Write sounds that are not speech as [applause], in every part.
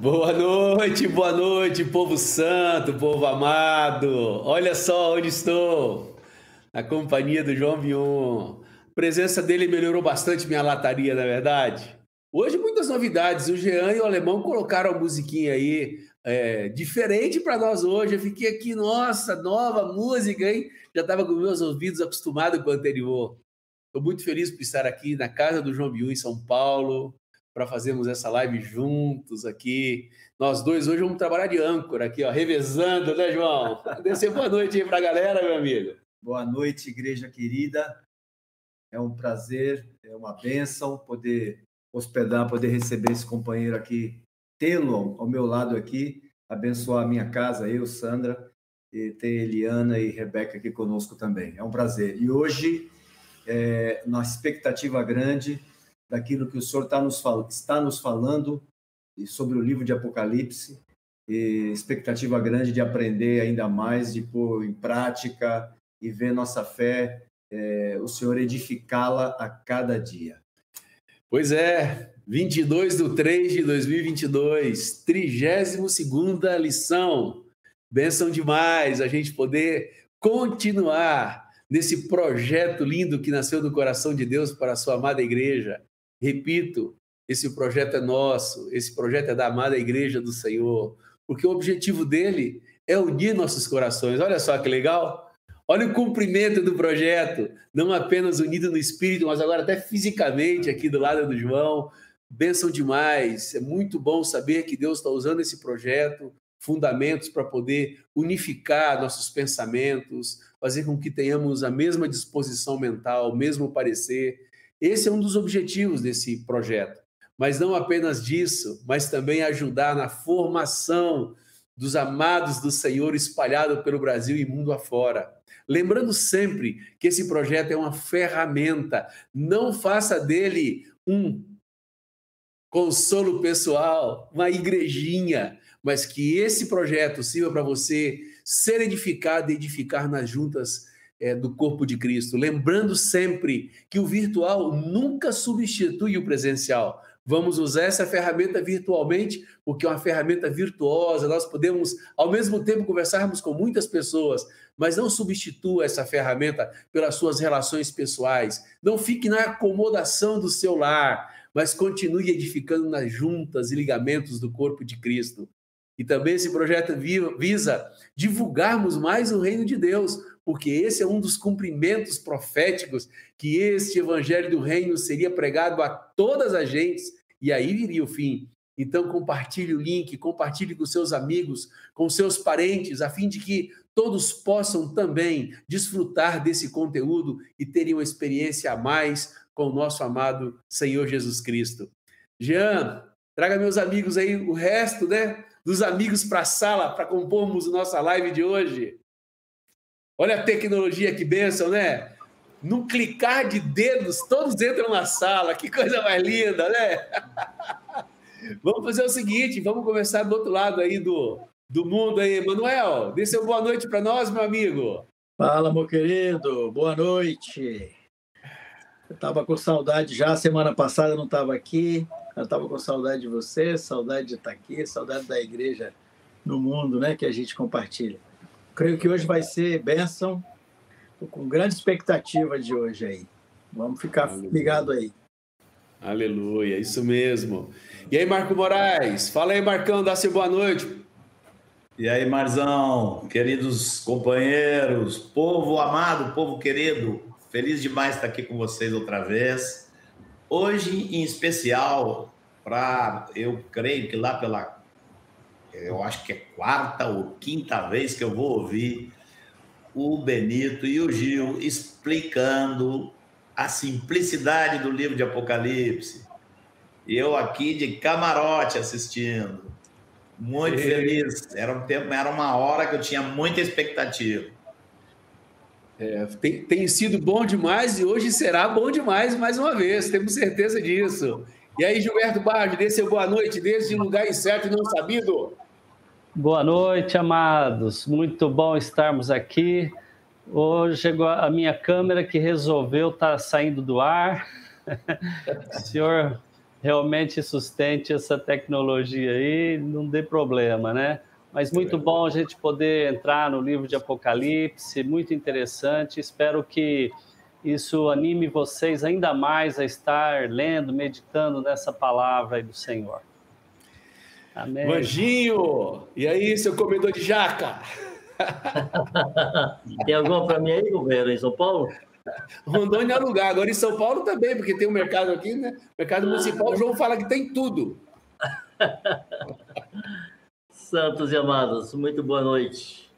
Boa noite, boa noite, povo santo, povo amado. Olha só onde estou, na companhia do João Bion. A presença dele melhorou bastante minha lataria, na é verdade. Hoje muitas novidades. O Jean e o Alemão colocaram a musiquinha aí é, diferente para nós hoje. Eu fiquei aqui, nossa, nova música, hein? Já estava com meus ouvidos acostumados com o anterior. Estou muito feliz por estar aqui na casa do João Biu, em São Paulo, para fazermos essa live juntos aqui. Nós dois hoje vamos trabalhar de âncora aqui, ó, revezando, né, João? Descer boa noite aí para a galera, meu amigo. Boa noite, igreja querida. É um prazer, é uma bênção poder hospedar, poder receber esse companheiro aqui, tê-lo ao meu lado aqui, abençoar a minha casa, eu, Sandra, e ter Eliana e Rebeca aqui conosco também. É um prazer. E hoje, é, uma expectativa grande daquilo que o Senhor está nos, está nos falando sobre o livro de Apocalipse, e expectativa grande de aprender ainda mais, de pôr em prática e ver nossa fé, é, o Senhor edificá-la a cada dia. Pois é, 22 de 3 de 2022, 32 lição. Benção demais a gente poder continuar nesse projeto lindo que nasceu do coração de Deus para a sua amada igreja. Repito, esse projeto é nosso, esse projeto é da amada igreja do Senhor, porque o objetivo dele é unir nossos corações. Olha só que legal! Olha o cumprimento do projeto, não apenas unido no espírito, mas agora até fisicamente aqui do lado do João. Bênção demais. É muito bom saber que Deus está usando esse projeto, fundamentos para poder unificar nossos pensamentos, fazer com que tenhamos a mesma disposição mental, o mesmo parecer. Esse é um dos objetivos desse projeto. Mas não apenas disso, mas também ajudar na formação dos amados do Senhor espalhado pelo Brasil e mundo afora. Lembrando sempre que esse projeto é uma ferramenta, não faça dele um consolo pessoal, uma igrejinha, mas que esse projeto sirva para você ser edificado e edificar nas juntas é, do corpo de Cristo. Lembrando sempre que o virtual nunca substitui o presencial. Vamos usar essa ferramenta virtualmente, porque é uma ferramenta virtuosa, nós podemos, ao mesmo tempo, conversarmos com muitas pessoas, mas não substitua essa ferramenta pelas suas relações pessoais. Não fique na acomodação do seu lar, mas continue edificando nas juntas e ligamentos do corpo de Cristo. E também esse projeto visa divulgarmos mais o reino de Deus, porque esse é um dos cumprimentos proféticos que este evangelho do reino seria pregado a todas as gentes e aí viria o fim. Então compartilhe o link, compartilhe com seus amigos, com seus parentes, a fim de que todos possam também desfrutar desse conteúdo e terem uma experiência a mais com o nosso amado Senhor Jesus Cristo. Jean, traga meus amigos aí o resto, né, dos amigos para a sala para compormos nossa live de hoje. Olha a tecnologia que benção, né? Num clicar de dedos, todos entram na sala. Que coisa mais linda, né? [laughs] vamos fazer o seguinte, vamos começar do outro lado aí do, do mundo aí. Manuel, dê seu boa noite para nós, meu amigo. Fala, meu querido. Boa noite. Eu estava com saudade já, semana passada não estava aqui. Eu estava com saudade de você, saudade de estar aqui, saudade da igreja no mundo, né, que a gente compartilha. Creio que hoje vai ser bênção. Estou com grande expectativa de hoje aí. Vamos ficar Aleluia. ligado aí. Aleluia, isso mesmo. E aí, Marco Moraes? Fala aí, Marcão, dá-se boa noite. E aí, Marzão, queridos companheiros, povo amado, povo querido, feliz demais estar aqui com vocês outra vez. Hoje, em especial, para eu creio que lá pela, eu acho que é quarta ou quinta vez que eu vou ouvir o Benito e o Gil explicando a simplicidade do livro de Apocalipse. E eu aqui de camarote assistindo. Muito feliz. Era um tempo, era uma hora que eu tinha muita expectativa. É, tem, tem sido bom demais e hoje será bom demais mais uma vez, temos certeza disso. E aí, Gilberto Barros, dê seu boa noite desde lugar incerto e não sabido. Boa noite, amados. Muito bom estarmos aqui. Hoje chegou a minha câmera que resolveu estar tá saindo do ar. O [laughs] senhor realmente sustente essa tecnologia aí, não dê problema, né? Mas muito bom a gente poder entrar no livro de Apocalipse, muito interessante. Espero que isso anime vocês ainda mais a estar lendo, meditando nessa palavra aí do Senhor. Amém. Manjinho, e aí, seu comedor de jaca? [laughs] tem alguma para mim aí, governo, em São Paulo? Rondônia é lugar. Agora em São Paulo também, porque tem um mercado aqui, né? Mercado municipal. O João fala que tem tudo. [laughs] Santos e amados, muito boa noite.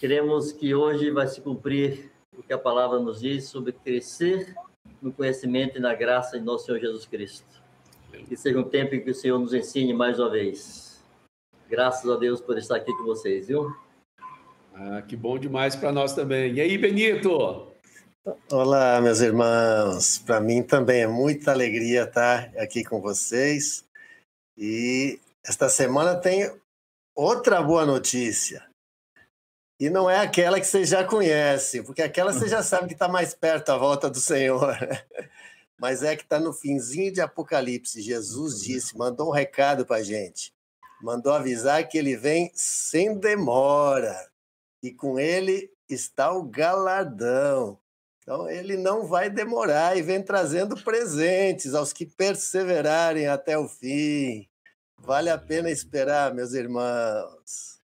Queremos que hoje vai se cumprir o que a palavra nos diz sobre crescer no conhecimento e na graça de nosso Senhor Jesus Cristo. Que seja um tempo em que o Senhor nos ensine mais uma vez. Graças a Deus por estar aqui com vocês, viu? Ah, que bom demais para nós também. E aí, Benito? Olá, meus irmãos. Para mim também é muita alegria estar aqui com vocês. E esta semana tem outra boa notícia. E não é aquela que vocês já conhecem, porque aquela você já sabe que está mais perto a volta do Senhor. [laughs] Mas é que está no finzinho de Apocalipse. Jesus disse, mandou um recado para a gente. Mandou avisar que ele vem sem demora. E com ele está o galardão. Então, ele não vai demorar e vem trazendo presentes aos que perseverarem até o fim. Vale a pena esperar, meus irmãos.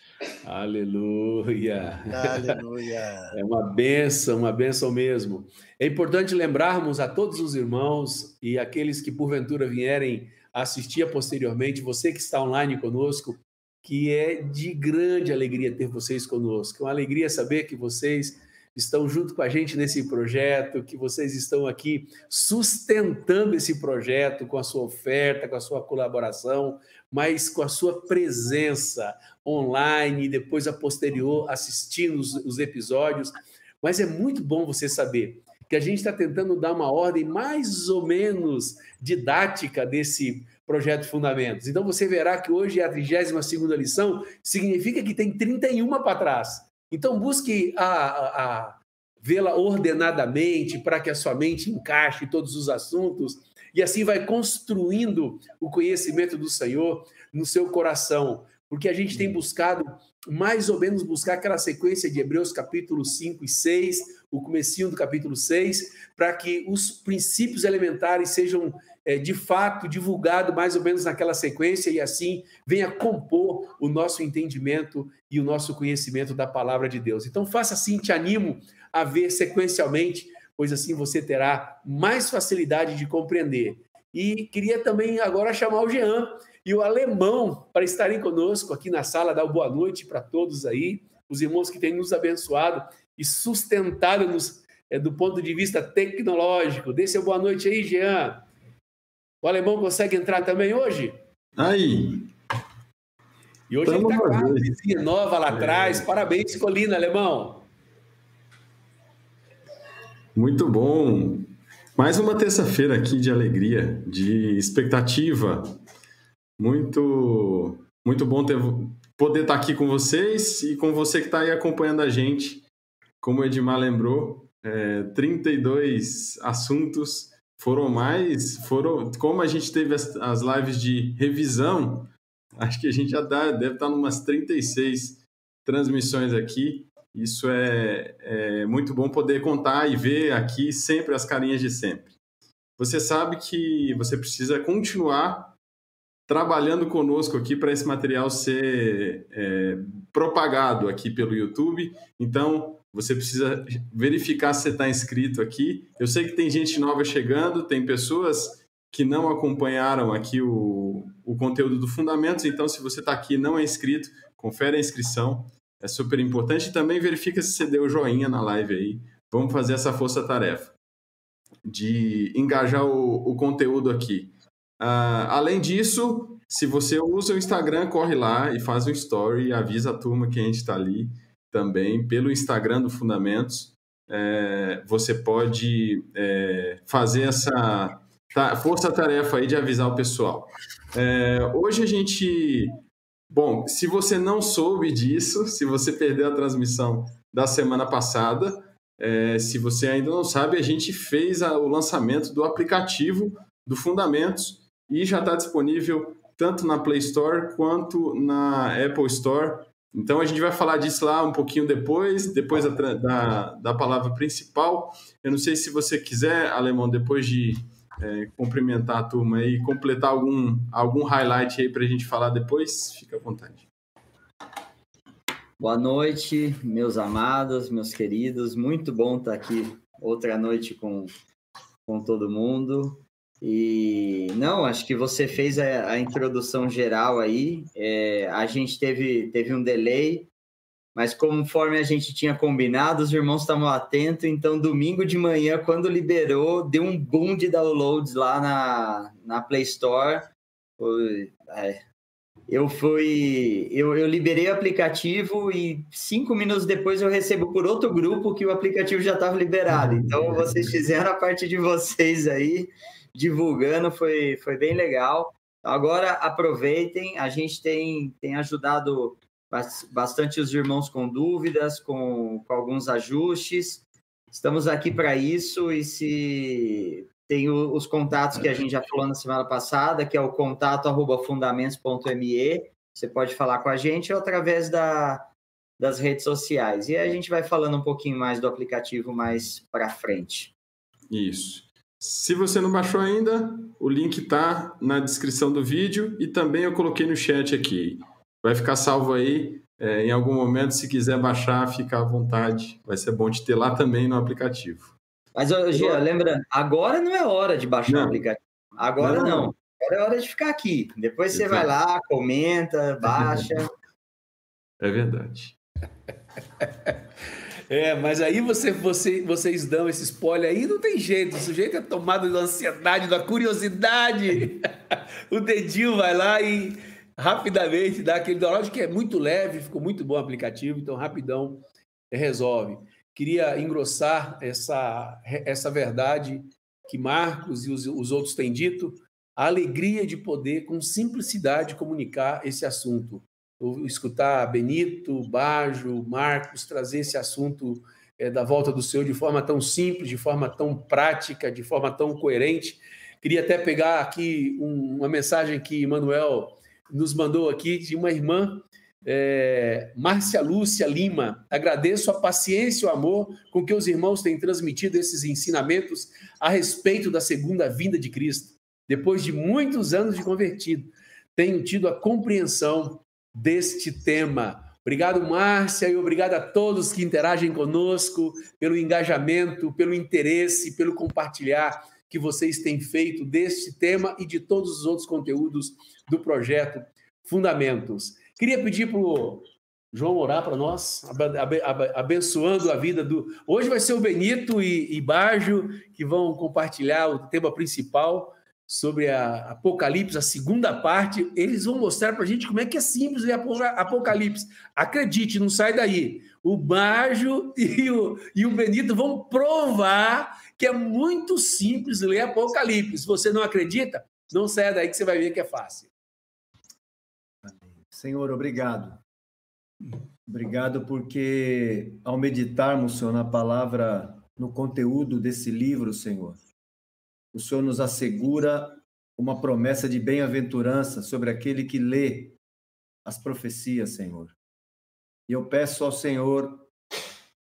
Aleluia. Aleluia. É uma benção, uma benção mesmo. É importante lembrarmos a todos os irmãos e aqueles que porventura vierem assistir posteriormente, você que está online conosco, que é de grande alegria ter vocês conosco. É uma alegria saber que vocês estão junto com a gente nesse projeto, que vocês estão aqui sustentando esse projeto com a sua oferta, com a sua colaboração, mas com a sua presença online depois a posterior assistindo os, os episódios. Mas é muito bom você saber que a gente está tentando dar uma ordem mais ou menos didática desse projeto Fundamentos. Então você verá que hoje é a 32 segunda lição, significa que tem 31 para trás. Então, busque a, a, a vê-la ordenadamente para que a sua mente encaixe todos os assuntos e assim vai construindo o conhecimento do Senhor no seu coração, porque a gente tem buscado mais ou menos buscar aquela sequência de Hebreus capítulo 5 e 6, o comecinho do capítulo 6, para que os princípios elementares sejam é, de fato divulgado mais ou menos naquela sequência e assim venha compor o nosso entendimento e o nosso conhecimento da palavra de Deus. Então faça assim, te animo a ver sequencialmente, pois assim você terá mais facilidade de compreender. E queria também agora chamar o Jean e o alemão para estarem conosco aqui na sala, dar boa noite para todos aí, os irmãos que têm nos abençoado e sustentado-nos é, do ponto de vista tecnológico. Dê seu boa noite aí, Jean. O alemão consegue entrar também hoje? Aí. E hoje Tamo ele está com a vizinha nova lá atrás. É. Parabéns, Colina, alemão. Muito bom. Mais uma terça-feira aqui de alegria, de expectativa. Muito, muito bom ter, poder estar aqui com vocês e com você que está aí acompanhando a gente. Como o Edmar lembrou, é, 32 assuntos foram mais, foram, como a gente teve as, as lives de revisão, acho que a gente já dá, deve estar umas 36 transmissões aqui. Isso é, é muito bom poder contar e ver aqui sempre as carinhas de sempre. Você sabe que você precisa continuar trabalhando conosco aqui para esse material ser é, propagado aqui pelo YouTube. Então, você precisa verificar se você está inscrito aqui. Eu sei que tem gente nova chegando, tem pessoas que não acompanharam aqui o, o conteúdo do Fundamentos, então se você está aqui e não é inscrito, confere a inscrição, é super importante. E também verifica se você deu joinha na live aí. Vamos fazer essa força-tarefa de engajar o, o conteúdo aqui. Uh, além disso, se você usa o Instagram, corre lá e faz um story, avisa a turma que a gente está ali também pelo Instagram do Fundamentos. É, você pode é, fazer essa força-tarefa aí de avisar o pessoal. É, hoje a gente. Bom, se você não soube disso, se você perdeu a transmissão da semana passada, é, se você ainda não sabe, a gente fez a, o lançamento do aplicativo do Fundamentos e já está disponível tanto na Play Store quanto na Apple Store. Então a gente vai falar disso lá um pouquinho depois, depois da, da, da palavra principal. Eu não sei se você quiser, Alemão, depois de é, cumprimentar a turma e completar algum, algum highlight aí para a gente falar depois, fica à vontade. Boa noite, meus amados, meus queridos. Muito bom estar aqui outra noite com, com todo mundo. E não, acho que você fez a, a introdução geral aí. É, a gente teve, teve um delay, mas conforme a gente tinha combinado, os irmãos estavam atentos. Então, domingo de manhã, quando liberou, deu um boom de downloads lá na, na Play Store. É, eu fui. Eu, eu liberei o aplicativo e cinco minutos depois eu recebo por outro grupo que o aplicativo já estava liberado. Então, vocês fizeram a parte de vocês aí divulgando, foi, foi bem legal. Agora aproveitem, a gente tem, tem ajudado bastante os irmãos com dúvidas, com, com alguns ajustes. Estamos aqui para isso e se tem o, os contatos que a gente já falou na semana passada, que é o contato arroba fundamentos.me. Você pode falar com a gente ou através da, das redes sociais. E a gente vai falando um pouquinho mais do aplicativo mais para frente. Isso. Se você não baixou ainda, o link está na descrição do vídeo e também eu coloquei no chat aqui. Vai ficar salvo aí. É, em algum momento, se quiser baixar, fica à vontade. Vai ser bom de ter lá também no aplicativo. Mas, Gia, lembra, agora não é hora de baixar não. o aplicativo. Agora não. não. Agora é hora de ficar aqui. Depois você Exato. vai lá, comenta, baixa. É verdade. [laughs] É, mas aí você, você, vocês dão esse spoiler aí, não tem jeito. O sujeito é tomado da ansiedade, da curiosidade. [laughs] o dedinho vai lá e rapidamente dá aquele download que é muito leve, ficou muito bom o aplicativo, então rapidão resolve. Queria engrossar essa, essa verdade que Marcos e os, os outros têm dito, a alegria de poder, com simplicidade, comunicar esse assunto escutar Benito, Bajo, Marcos trazer esse assunto é, da volta do Senhor de forma tão simples, de forma tão prática, de forma tão coerente. Queria até pegar aqui um, uma mensagem que Manuel nos mandou aqui de uma irmã, é, Márcia Lúcia Lima. Agradeço a paciência e o amor com que os irmãos têm transmitido esses ensinamentos a respeito da segunda vinda de Cristo. Depois de muitos anos de convertido, tenho tido a compreensão deste tema. Obrigado, Márcia, e obrigado a todos que interagem conosco, pelo engajamento, pelo interesse, pelo compartilhar que vocês têm feito deste tema e de todos os outros conteúdos do projeto Fundamentos. Queria pedir para o João orar para nós, abençoando a vida do. Hoje vai ser o Benito e, e Bajo que vão compartilhar o tema principal sobre a Apocalipse, a segunda parte, eles vão mostrar para a gente como é que é simples ler Apocalipse. Acredite, não sai daí. O Bajo [laughs] e o, e o Benito vão provar que é muito simples ler Apocalipse. Se você não acredita, não saia daí que você vai ver que é fácil. Senhor, obrigado. Obrigado porque ao meditarmos, Senhor, na palavra, no conteúdo desse livro, Senhor, o Senhor nos assegura uma promessa de bem-aventurança sobre aquele que lê as profecias, Senhor. E eu peço ao Senhor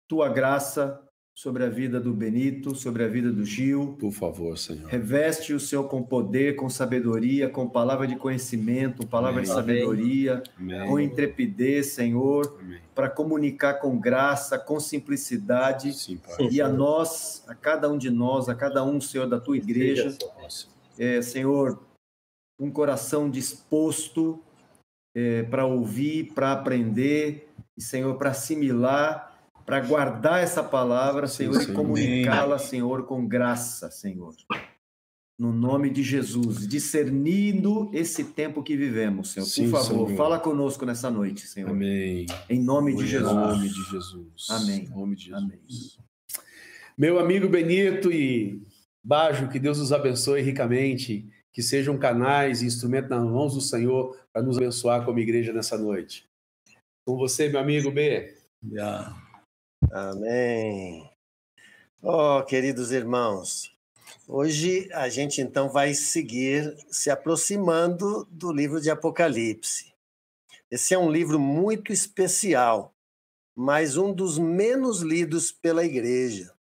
tua graça sobre a vida do Benito, sobre a vida do Gil. Por favor, Senhor. Reveste o Senhor com poder, com sabedoria, com palavra de conhecimento, palavra Amém. de sabedoria, Amém. com intrepidez, Senhor, para comunicar com graça, com simplicidade. Sim, e a nós, a cada um de nós, a cada um, Senhor, da tua igreja, é, Senhor, um coração disposto é, para ouvir, para aprender, e, Senhor, para assimilar para guardar essa palavra, Senhor, sim, sim. e comunicá-la, Senhor, com graça, Senhor. No nome de Jesus, discernindo esse tempo que vivemos, Senhor. Sim, Por favor, Senhor. fala conosco nessa noite, Senhor. Amém. Em nome de Jesus. Em nome de Jesus. Amém. Em nome de Jesus. Amém. Meu amigo Benito e Bajo, que Deus os abençoe ricamente, que sejam canais e instrumentos nas mãos do Senhor para nos abençoar como igreja nessa noite. Com você, meu amigo B. Yeah. Amém. Oh, queridos irmãos, Hoje a gente então vai seguir se aproximando do livro de Apocalipse. Esse é um livro muito especial, mas um dos menos lidos pela igreja.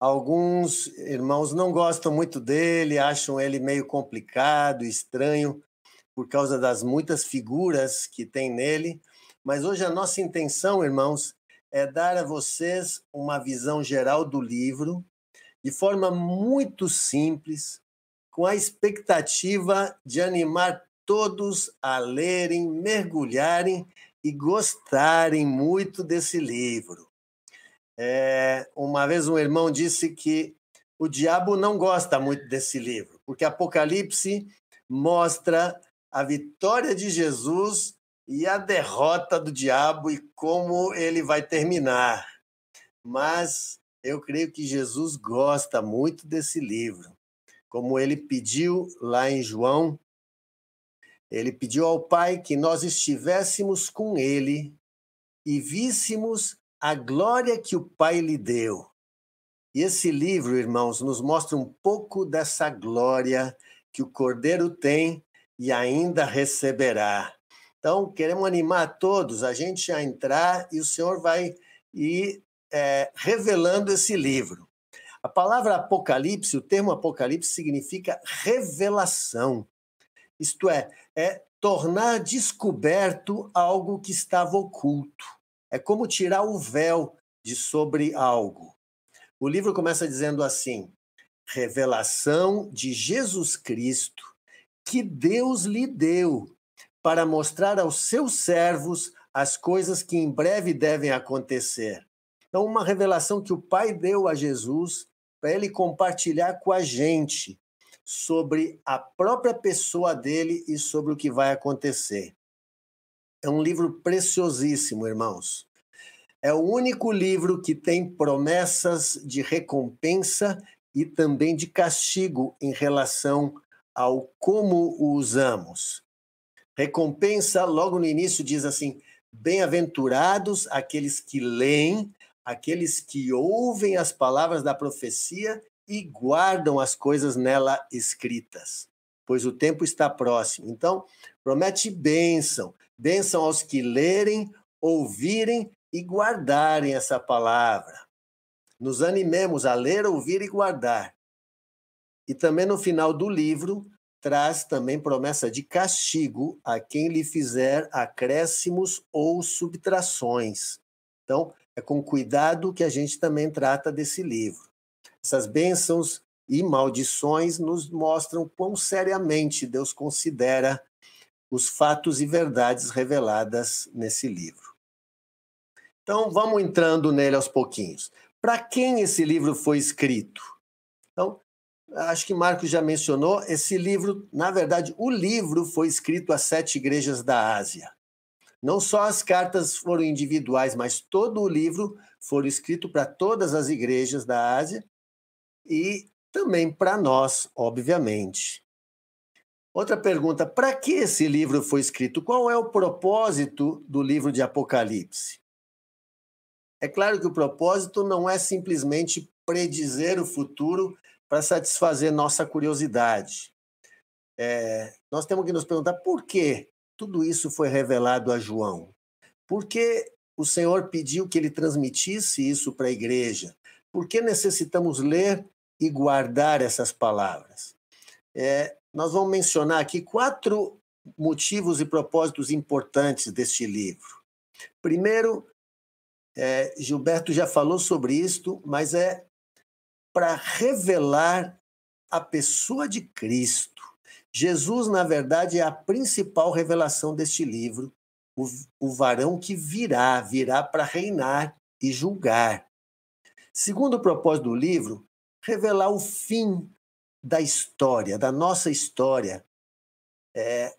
Alguns irmãos não gostam muito dele, acham ele meio complicado, estranho, por causa das muitas figuras que tem nele. Mas hoje a nossa intenção, irmãos, é dar a vocês uma visão geral do livro, de forma muito simples, com a expectativa de animar todos a lerem, mergulharem e gostarem muito desse livro. É, uma vez um irmão disse que o diabo não gosta muito desse livro, porque Apocalipse mostra a vitória de Jesus e a derrota do diabo e como ele vai terminar. Mas eu creio que Jesus gosta muito desse livro. Como ele pediu lá em João, ele pediu ao Pai que nós estivéssemos com ele e víssemos a glória que o Pai lhe deu. E esse livro, irmãos, nos mostra um pouco dessa glória que o Cordeiro tem e ainda receberá. Então, queremos animar todos a gente a entrar e o Senhor vai ir é, revelando esse livro. A palavra Apocalipse, o termo Apocalipse significa revelação. Isto é, é tornar descoberto algo que estava oculto. É como tirar o véu de sobre algo. O livro começa dizendo assim: revelação de Jesus Cristo que Deus lhe deu para mostrar aos seus servos as coisas que em breve devem acontecer. Então, uma revelação que o Pai deu a Jesus para ele compartilhar com a gente sobre a própria pessoa dele e sobre o que vai acontecer. É um livro preciosíssimo, irmãos. É o único livro que tem promessas de recompensa e também de castigo em relação ao como o usamos. Recompensa, logo no início, diz assim: Bem-aventurados aqueles que leem, aqueles que ouvem as palavras da profecia e guardam as coisas nela escritas, pois o tempo está próximo. Então, promete bênção, Bênção aos que lerem, ouvirem e guardarem essa palavra. Nos animemos a ler, ouvir e guardar. E também no final do livro, traz também promessa de castigo a quem lhe fizer acréscimos ou subtrações. Então, é com cuidado que a gente também trata desse livro. Essas bênçãos e maldições nos mostram quão seriamente Deus considera os fatos e verdades reveladas nesse livro. Então, vamos entrando nele aos pouquinhos. Para quem esse livro foi escrito? Então, acho que Marcos já mencionou, esse livro, na verdade, o livro foi escrito às sete igrejas da Ásia. Não só as cartas foram individuais, mas todo o livro foi escrito para todas as igrejas da Ásia e também para nós, obviamente. Outra pergunta: para que esse livro foi escrito? Qual é o propósito do livro de Apocalipse? É claro que o propósito não é simplesmente predizer o futuro para satisfazer nossa curiosidade. É, nós temos que nos perguntar por que tudo isso foi revelado a João. Por que o Senhor pediu que ele transmitisse isso para a igreja? Por que necessitamos ler e guardar essas palavras? É, nós vamos mencionar aqui quatro motivos e propósitos importantes deste livro. Primeiro, é, Gilberto já falou sobre isto, mas é para revelar a pessoa de Cristo. Jesus, na verdade, é a principal revelação deste livro, o, o varão que virá, virá para reinar e julgar. Segundo o propósito do livro, revelar o fim da história, da nossa história, é,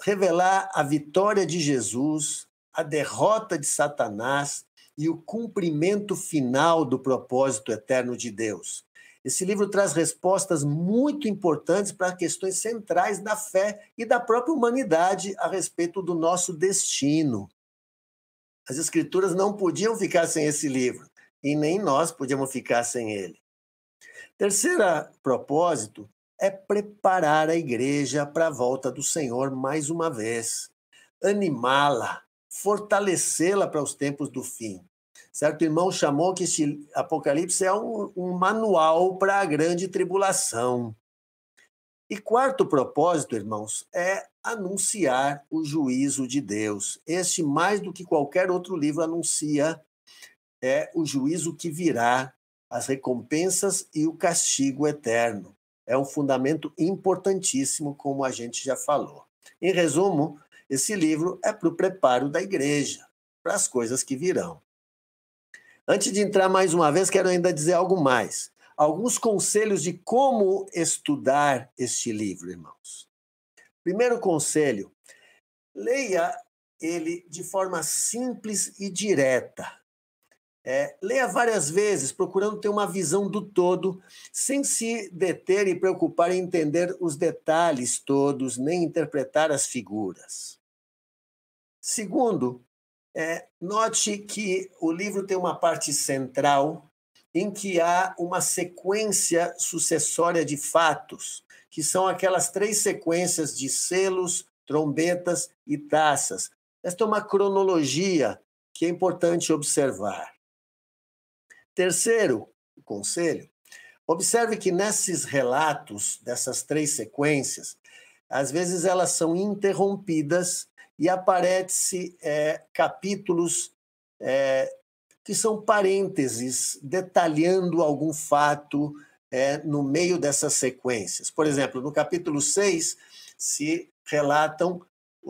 revelar a vitória de Jesus, a derrota de Satanás e o cumprimento final do propósito eterno de Deus. Esse livro traz respostas muito importantes para questões centrais da fé e da própria humanidade a respeito do nosso destino. As Escrituras não podiam ficar sem esse livro, e nem nós podíamos ficar sem ele. Terceiro propósito é preparar a igreja para a volta do Senhor mais uma vez, animá-la, fortalecê-la para os tempos do fim. Certo irmão chamou que esse Apocalipse é um, um manual para a grande tribulação. E quarto propósito, irmãos, é anunciar o juízo de Deus. Este, mais do que qualquer outro livro, anuncia é o juízo que virá, as recompensas e o castigo eterno. É um fundamento importantíssimo, como a gente já falou. Em resumo, esse livro é para o preparo da igreja, para as coisas que virão. Antes de entrar mais uma vez, quero ainda dizer algo mais alguns conselhos de como estudar este livro, irmãos. Primeiro conselho: leia ele de forma simples e direta. É, leia várias vezes, procurando ter uma visão do todo, sem se deter e preocupar em entender os detalhes todos, nem interpretar as figuras. Segundo, é, note que o livro tem uma parte central em que há uma sequência sucessória de fatos, que são aquelas três sequências de selos, trombetas e taças. Esta é uma cronologia que é importante observar. Terceiro conselho, observe que nesses relatos, dessas três sequências, às vezes elas são interrompidas e aparecem é, capítulos é, que são parênteses detalhando algum fato é, no meio dessas sequências. Por exemplo, no capítulo 6 se relatam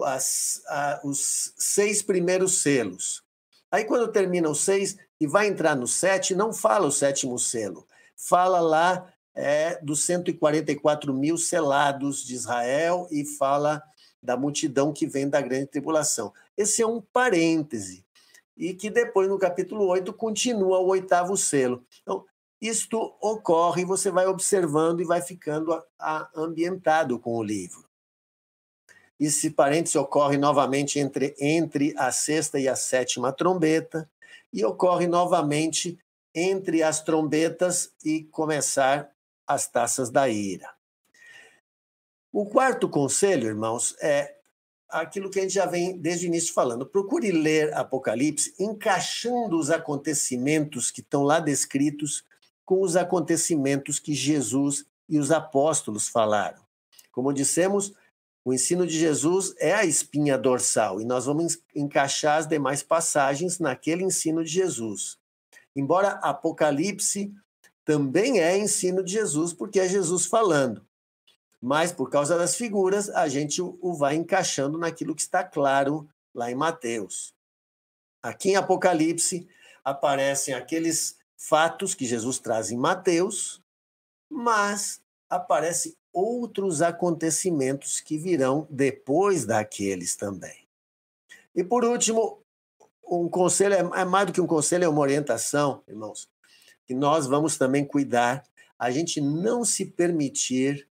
as, a, os seis primeiros selos. Aí, quando termina o seis e vai entrar no sete, não fala o sétimo selo, fala lá é, dos 144 mil selados de Israel e fala da multidão que vem da grande tribulação. Esse é um parêntese e que depois, no capítulo 8, continua o oitavo selo. Então, isto ocorre, você vai observando e vai ficando ambientado com o livro. Esse parêntese ocorre novamente entre, entre a sexta e a sétima trombeta, e ocorre novamente entre as trombetas e começar as taças da ira. O quarto conselho, irmãos, é aquilo que a gente já vem desde o início falando. Procure ler Apocalipse encaixando os acontecimentos que estão lá descritos com os acontecimentos que Jesus e os apóstolos falaram. Como dissemos, o ensino de Jesus é a espinha dorsal e nós vamos encaixar as demais passagens naquele ensino de Jesus. Embora Apocalipse também é ensino de Jesus, porque é Jesus falando mas por causa das figuras, a gente o vai encaixando naquilo que está claro lá em Mateus. Aqui em Apocalipse aparecem aqueles fatos que Jesus traz em Mateus, mas aparecem outros acontecimentos que virão depois daqueles também. E por último, um conselho é, é mais do que um conselho, é uma orientação, irmãos, que nós vamos também cuidar, a gente não se permitir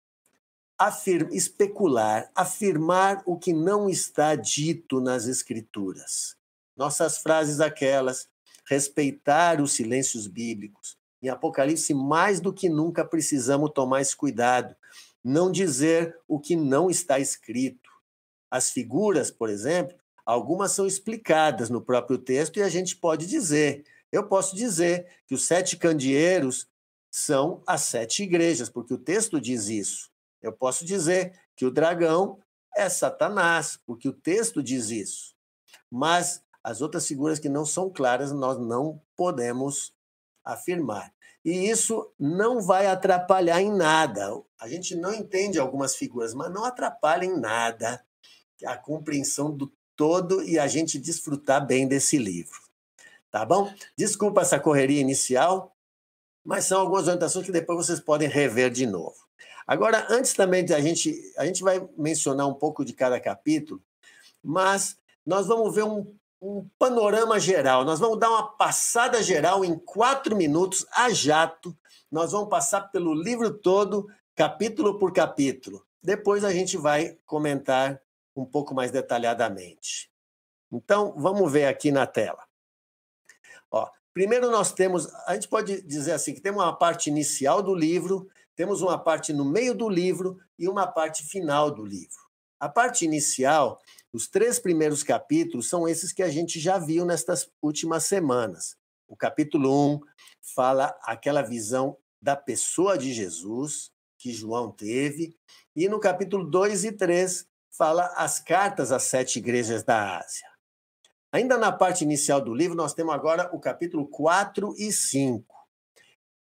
afir especular, afirmar o que não está dito nas Escrituras. Nossas frases, aquelas, respeitar os silêncios bíblicos. Em Apocalipse, mais do que nunca precisamos tomar esse cuidado, não dizer o que não está escrito. As figuras, por exemplo, algumas são explicadas no próprio texto e a gente pode dizer. Eu posso dizer que os sete candeeiros são as sete igrejas, porque o texto diz isso. Eu posso dizer que o dragão é Satanás, porque o texto diz isso. Mas as outras figuras que não são claras, nós não podemos afirmar. E isso não vai atrapalhar em nada. A gente não entende algumas figuras, mas não atrapalha em nada a compreensão do todo e a gente desfrutar bem desse livro. Tá bom? Desculpa essa correria inicial, mas são algumas orientações que depois vocês podem rever de novo. Agora, antes também de a gente, a gente vai mencionar um pouco de cada capítulo, mas nós vamos ver um, um panorama geral. Nós vamos dar uma passada geral em quatro minutos a jato. Nós vamos passar pelo livro todo, capítulo por capítulo. Depois a gente vai comentar um pouco mais detalhadamente. Então, vamos ver aqui na tela. Ó, Primeiro, nós temos, a gente pode dizer assim, que temos uma parte inicial do livro, temos uma parte no meio do livro e uma parte final do livro. A parte inicial, os três primeiros capítulos são esses que a gente já viu nestas últimas semanas. O capítulo 1 fala aquela visão da pessoa de Jesus que João teve, e no capítulo 2 e 3 fala as cartas às sete igrejas da Ásia. Ainda na parte inicial do livro, nós temos agora o capítulo 4 e 5.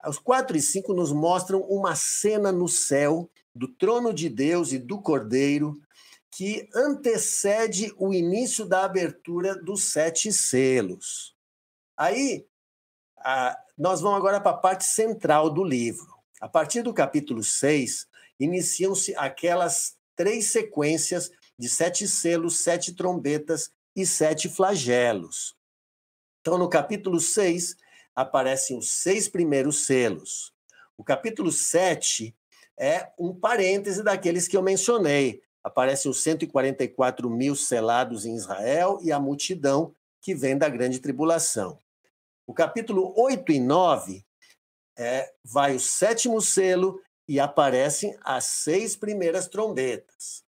Os 4 e 5 nos mostram uma cena no céu do trono de Deus e do Cordeiro que antecede o início da abertura dos sete selos. Aí, a, nós vamos agora para a parte central do livro. A partir do capítulo 6, iniciam-se aquelas três sequências de sete selos, sete trombetas e sete flagelos. Então, no capítulo 6, aparecem os seis primeiros selos. O capítulo 7 é um parêntese daqueles que eu mencionei. Aparecem os 144 mil selados em Israel e a multidão que vem da grande tribulação. O capítulo 8 e 9 é, vai o sétimo selo e aparecem as seis primeiras trombetas.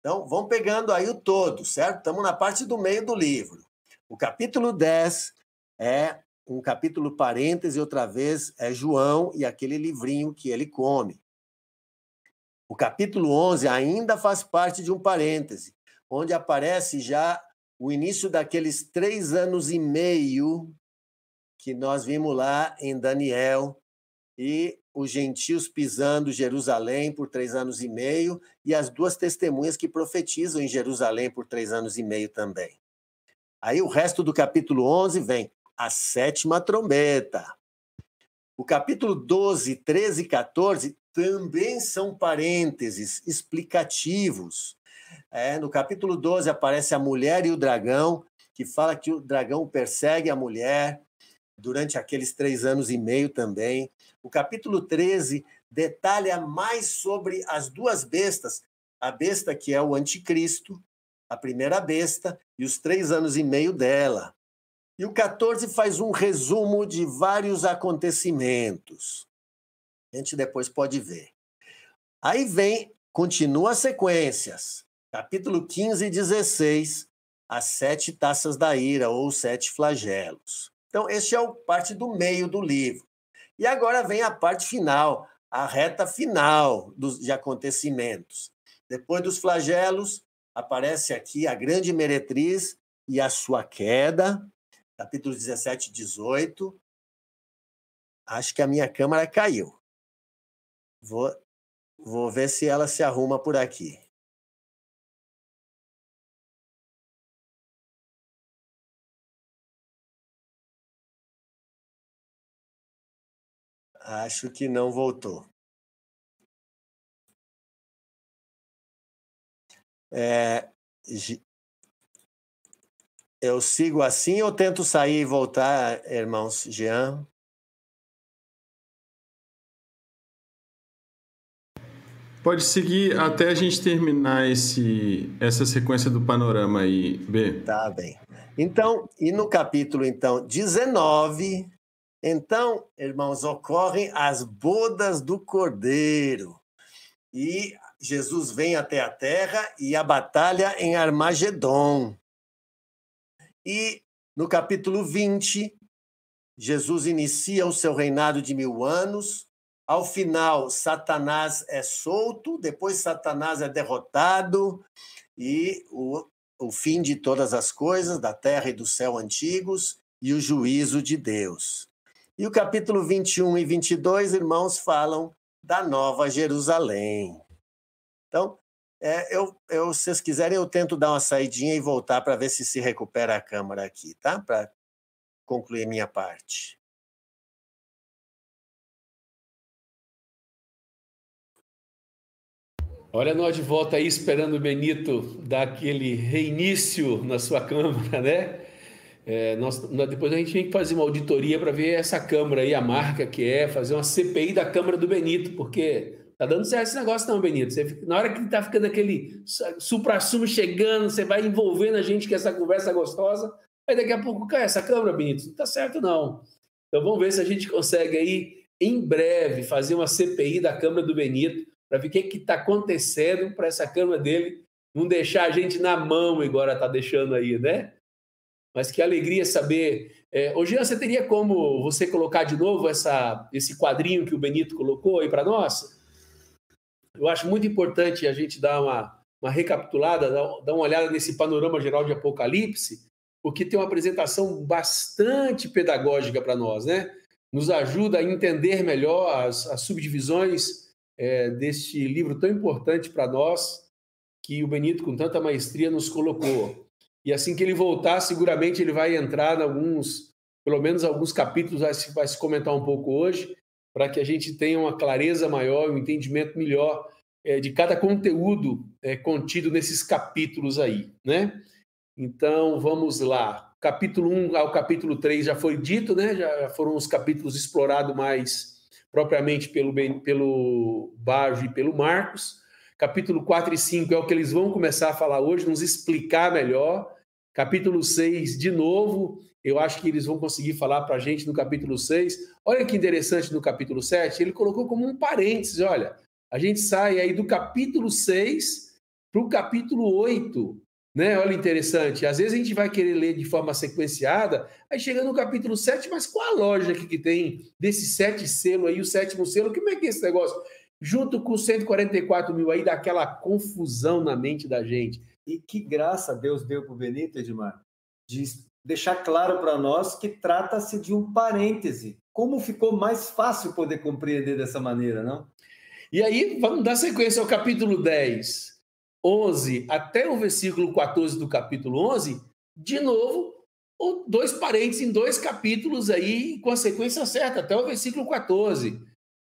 Então, vão pegando aí o todo, certo? Estamos na parte do meio do livro. O capítulo 10 é um capítulo parêntese, outra vez é João e aquele livrinho que ele come. O capítulo 11 ainda faz parte de um parêntese, onde aparece já o início daqueles três anos e meio que nós vimos lá em Daniel, e os gentios pisando Jerusalém por três anos e meio, e as duas testemunhas que profetizam em Jerusalém por três anos e meio também. Aí o resto do capítulo 11 vem a sétima trombeta. O capítulo 12, 13 e 14 também são parênteses explicativos. É, no capítulo 12 aparece a mulher e o dragão, que fala que o dragão persegue a mulher, durante aqueles três anos e meio também. O capítulo 13 detalha mais sobre as duas bestas, a besta que é o anticristo, a primeira besta, e os três anos e meio dela. E o 14 faz um resumo de vários acontecimentos. A gente depois pode ver. Aí vem, continua as sequências. Capítulo 15 e 16, as sete taças da ira, ou sete flagelos. Então, este é o parte do meio do livro. E agora vem a parte final, a reta final dos, de acontecimentos. Depois dos flagelos, aparece aqui a grande meretriz e a sua queda, capítulos 17 e 18. Acho que a minha câmera caiu. Vou, vou ver se ela se arruma por aqui. Acho que não voltou. É, eu sigo assim ou tento sair e voltar, irmãos Jean? Pode seguir até a gente terminar esse, essa sequência do panorama aí, B. Tá bem. Então, e no capítulo então 19, então, irmãos, ocorrem as bodas do Cordeiro. E Jesus vem até a terra e a batalha em Armagedon. E no capítulo 20, Jesus inicia o seu reinado de mil anos. Ao final, Satanás é solto, depois Satanás é derrotado e o, o fim de todas as coisas, da terra e do céu antigos, e o juízo de Deus. E o capítulo 21 e 22, irmãos, falam da Nova Jerusalém. Então, é, eu, eu, se vocês quiserem, eu tento dar uma saidinha e voltar para ver se se recupera a câmera aqui, tá? Para concluir minha parte. Olha nós de volta aí esperando o Benito dar aquele reinício na sua câmera, né? É, nós, depois a gente tem que fazer uma auditoria para ver essa Câmara aí, a marca que é, fazer uma CPI da Câmara do Benito, porque tá dando certo esse negócio não, Benito. Você, na hora que tá ficando aquele supra-sumo chegando, você vai envolvendo a gente com essa conversa gostosa, Aí daqui a pouco cai essa câmera, Benito, não está certo não. Então vamos ver se a gente consegue aí, em breve, fazer uma CPI da Câmara do Benito, para ver o que está acontecendo para essa Câmara dele não deixar a gente na mão, igual está deixando aí, né? Mas que alegria saber. É, ô Jean, você teria como você colocar de novo essa, esse quadrinho que o Benito colocou aí para nós? Eu acho muito importante a gente dar uma, uma recapitulada, dar uma olhada nesse panorama geral de Apocalipse, porque tem uma apresentação bastante pedagógica para nós, né? Nos ajuda a entender melhor as, as subdivisões é, deste livro tão importante para nós, que o Benito, com tanta maestria, nos colocou. E assim que ele voltar, seguramente ele vai entrar em alguns, pelo menos alguns capítulos, vai se, vai se comentar um pouco hoje, para que a gente tenha uma clareza maior, um entendimento melhor é, de cada conteúdo é, contido nesses capítulos aí, né? Então, vamos lá. Capítulo 1 ao capítulo 3 já foi dito, né? Já foram os capítulos explorados mais propriamente pelo, pelo Bajo e pelo Marcos. Capítulo 4 e 5 é o que eles vão começar a falar hoje, nos explicar melhor. Capítulo 6, de novo, eu acho que eles vão conseguir falar para a gente no capítulo 6. Olha que interessante no capítulo 7, ele colocou como um parênteses: olha, a gente sai aí do capítulo 6 para o capítulo 8. Né? Olha interessante, às vezes a gente vai querer ler de forma sequenciada, aí chega no capítulo 7, mas qual a lógica que tem desse sete selo aí, o sétimo selo? Como é que é esse negócio? Junto com 144 mil aí, daquela confusão na mente da gente. E que graça Deus deu para o Benito, Edmar, de deixar claro para nós que trata-se de um parêntese. Como ficou mais fácil poder compreender dessa maneira, não? E aí, vamos dar sequência ao capítulo 10. 11 até o versículo 14 do capítulo 11, de novo, dois parênteses em dois capítulos aí, com a sequência certa, até o versículo 14.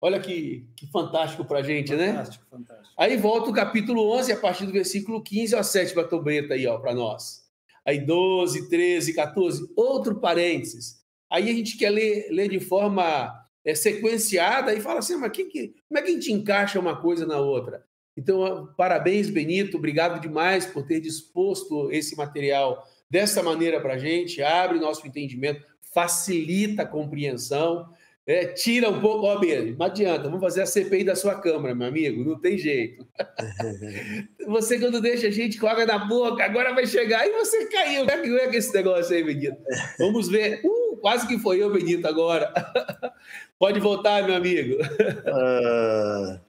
Olha que, que fantástico para a gente, fantástico, né? Fantástico, fantástico. Aí volta o capítulo 11, a partir do versículo 15, a sétima tobreta aí, ó, para nós. Aí 12, 13, 14, outro parênteses. Aí a gente quer ler, ler de forma é, sequenciada e fala assim, mas que, que, como é que a gente encaixa uma coisa na outra? Então, parabéns, Benito, obrigado demais por ter disposto esse material dessa maneira para a gente, abre nosso entendimento, facilita a compreensão, é, tira um pouco, ó, Benito, não adianta, vamos fazer a CPI da sua Câmara, meu amigo, não tem jeito. [laughs] você, quando deixa a gente com água na boca, agora vai chegar, e você caiu, como é que é esse negócio aí, Benito? Vamos ver, uh, quase que foi eu, Benito, agora. [laughs] Pode voltar, meu amigo. Uh...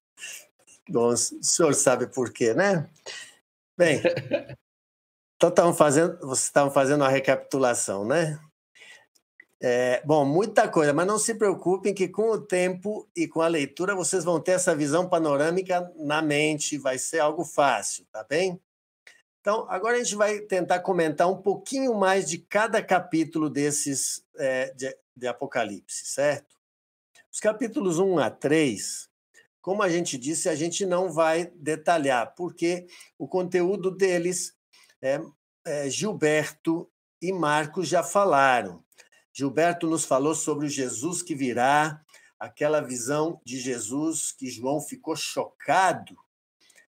Bom, o senhor sabe por quê, né? Bem, [laughs] então estavam fazendo, vocês estavam fazendo uma recapitulação, né? É, bom, muita coisa, mas não se preocupem que com o tempo e com a leitura vocês vão ter essa visão panorâmica na mente, vai ser algo fácil, tá bem? Então, agora a gente vai tentar comentar um pouquinho mais de cada capítulo desses é, de, de Apocalipse, certo? Os capítulos 1 a 3 como a gente disse, a gente não vai detalhar, porque o conteúdo deles, é, é, Gilberto e Marcos já falaram. Gilberto nos falou sobre o Jesus que virá, aquela visão de Jesus que João ficou chocado.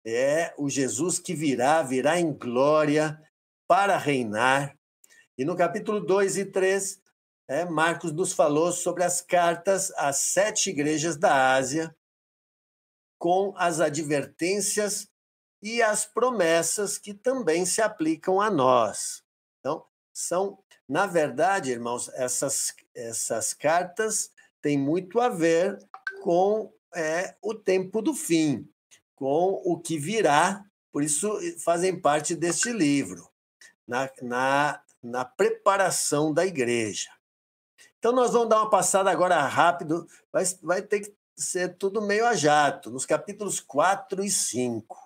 É o Jesus que virá, virá em glória para reinar. E no capítulo 2 e 3, é, Marcos nos falou sobre as cartas às sete igrejas da Ásia, com as advertências e as promessas que também se aplicam a nós. Então, são, na verdade, irmãos, essas, essas cartas têm muito a ver com é, o tempo do fim, com o que virá, por isso fazem parte deste livro, na, na, na preparação da igreja. Então, nós vamos dar uma passada agora rápido, vai, vai ter que ser tudo meio a jato, nos capítulos 4 e 5.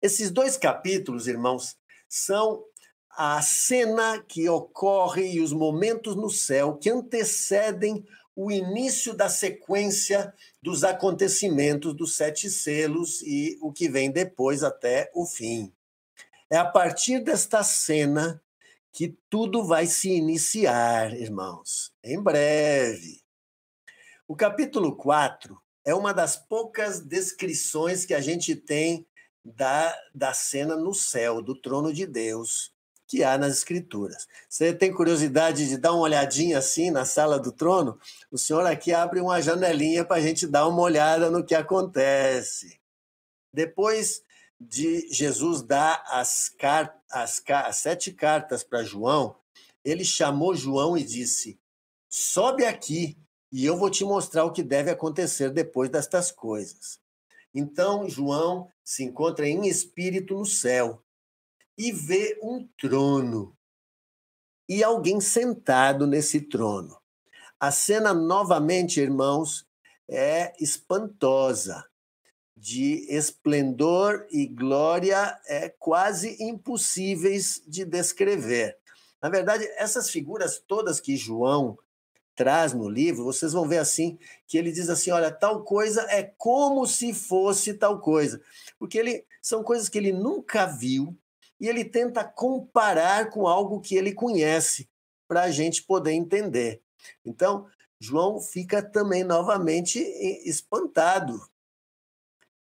Esses dois capítulos, irmãos, são a cena que ocorre e os momentos no céu que antecedem o início da sequência dos acontecimentos dos sete selos e o que vem depois até o fim. É a partir desta cena que tudo vai se iniciar, irmãos, em breve. O capítulo 4 é uma das poucas descrições que a gente tem da, da cena no céu, do trono de Deus. que há nas Escrituras. Você tem curiosidade de dar uma olhadinha assim na sala do trono? O senhor aqui abre uma janelinha para a gente dar uma olhada no que acontece. Depois de Jesus dar as, car as, as sete cartas para João, ele chamou João e disse: Sobe aqui e eu vou te mostrar o que deve acontecer depois destas coisas. Então João se encontra em espírito no céu e vê um trono e alguém sentado nesse trono. A cena, novamente, irmãos, é espantosa, de esplendor e glória é quase impossíveis de descrever. Na verdade, essas figuras todas que João traz no livro, vocês vão ver assim que ele diz assim, olha, tal coisa é como se fosse tal coisa, porque ele são coisas que ele nunca viu, e ele tenta comparar com algo que ele conhece, para a gente poder entender. Então, João fica também novamente espantado.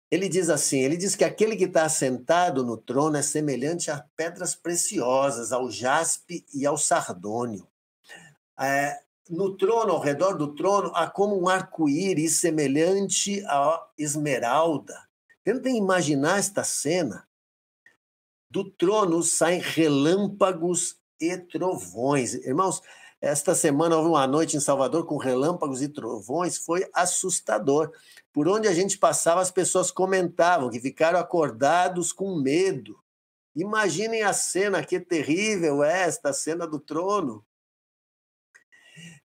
Ele diz assim: ele diz que aquele que está sentado no trono é semelhante a pedras preciosas, ao jaspe e ao sardônio. É, no trono, ao redor do trono, há como um arco-íris semelhante à esmeralda. Tentem imaginar esta cena. Do trono saem relâmpagos e trovões. Irmãos, esta semana houve uma noite em Salvador com relâmpagos e trovões, foi assustador. Por onde a gente passava, as pessoas comentavam que ficaram acordados com medo. Imaginem a cena, que terrível é esta cena do trono.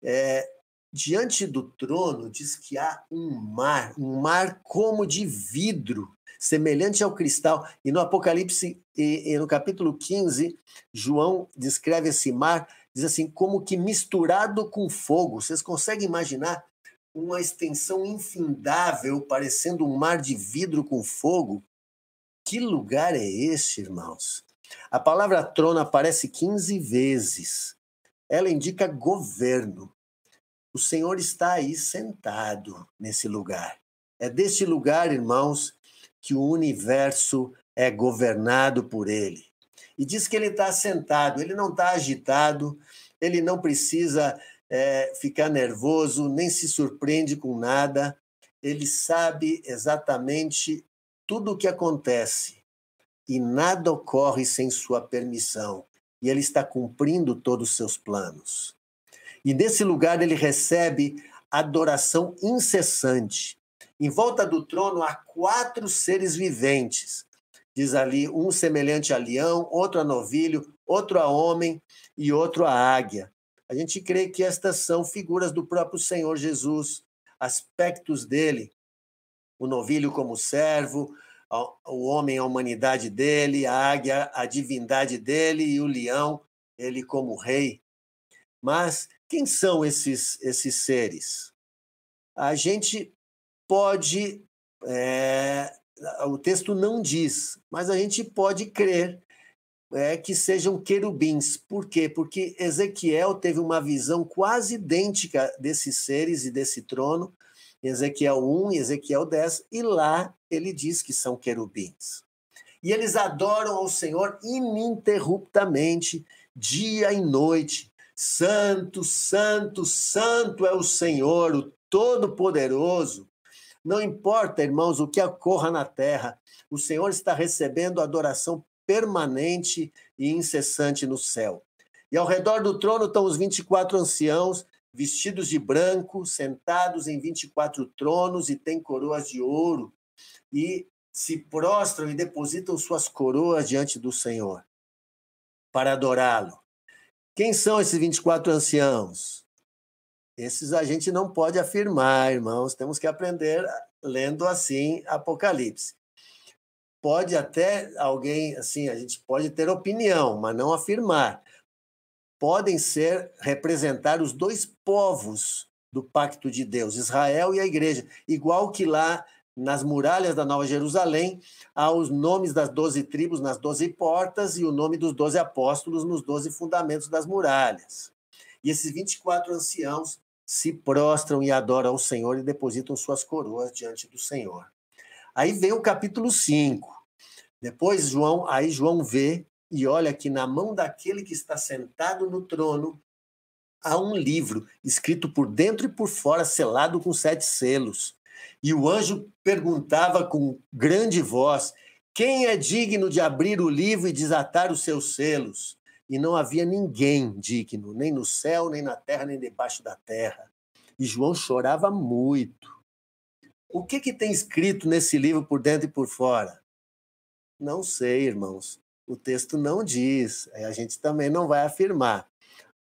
É, diante do trono diz que há um mar, um mar como de vidro, semelhante ao cristal. E no Apocalipse, e, e no capítulo 15, João descreve esse mar, diz assim, como que misturado com fogo. Vocês conseguem imaginar uma extensão infindável, parecendo um mar de vidro com fogo? Que lugar é este, irmãos? A palavra trono aparece 15 vezes. Ela indica governo. O Senhor está aí sentado nesse lugar. É deste lugar, irmãos, que o universo é governado por ele. E diz que ele está sentado, ele não está agitado, ele não precisa é, ficar nervoso, nem se surpreende com nada, ele sabe exatamente tudo o que acontece e nada ocorre sem sua permissão, e ele está cumprindo todos os seus planos. E nesse lugar ele recebe adoração incessante. Em volta do trono há quatro seres viventes. Diz ali, um semelhante a leão, outro a novilho, outro a homem e outro a águia. A gente crê que estas são figuras do próprio Senhor Jesus, aspectos dele. O novilho como servo, o homem a humanidade dele, a águia a divindade dele e o leão ele como rei. Mas quem são esses esses seres? A gente pode. É, o texto não diz, mas a gente pode crer é, que sejam querubins. Por quê? Porque Ezequiel teve uma visão quase idêntica desses seres e desse trono, Ezequiel 1 e Ezequiel 10, e lá ele diz que são querubins. E eles adoram ao Senhor ininterruptamente, dia e noite. Santo, santo, santo é o Senhor, o Todo-Poderoso. Não importa, irmãos, o que ocorra na terra, o Senhor está recebendo adoração permanente e incessante no céu. E ao redor do trono estão os 24 anciãos, vestidos de branco, sentados em 24 tronos e têm coroas de ouro, e se prostram e depositam suas coroas diante do Senhor para adorá-lo. Quem são esses 24 anciãos? Esses a gente não pode afirmar, irmãos, temos que aprender lendo assim Apocalipse. Pode até alguém, assim, a gente pode ter opinião, mas não afirmar. Podem ser representar os dois povos do pacto de Deus, Israel e a igreja, igual que lá nas muralhas da Nova Jerusalém há os nomes das doze tribos nas doze portas e o nome dos doze apóstolos nos doze fundamentos das muralhas. E esses 24 anciãos se prostram e adoram ao Senhor e depositam suas coroas diante do Senhor. Aí vem o capítulo 5. Depois João, aí João vê e olha que na mão daquele que está sentado no trono há um livro escrito por dentro e por fora, selado com sete selos. E o anjo perguntava com grande voz: Quem é digno de abrir o livro e desatar os seus selos? E não havia ninguém digno, nem no céu, nem na terra, nem debaixo da terra. E João chorava muito. O que, que tem escrito nesse livro por dentro e por fora? Não sei, irmãos. O texto não diz. A gente também não vai afirmar.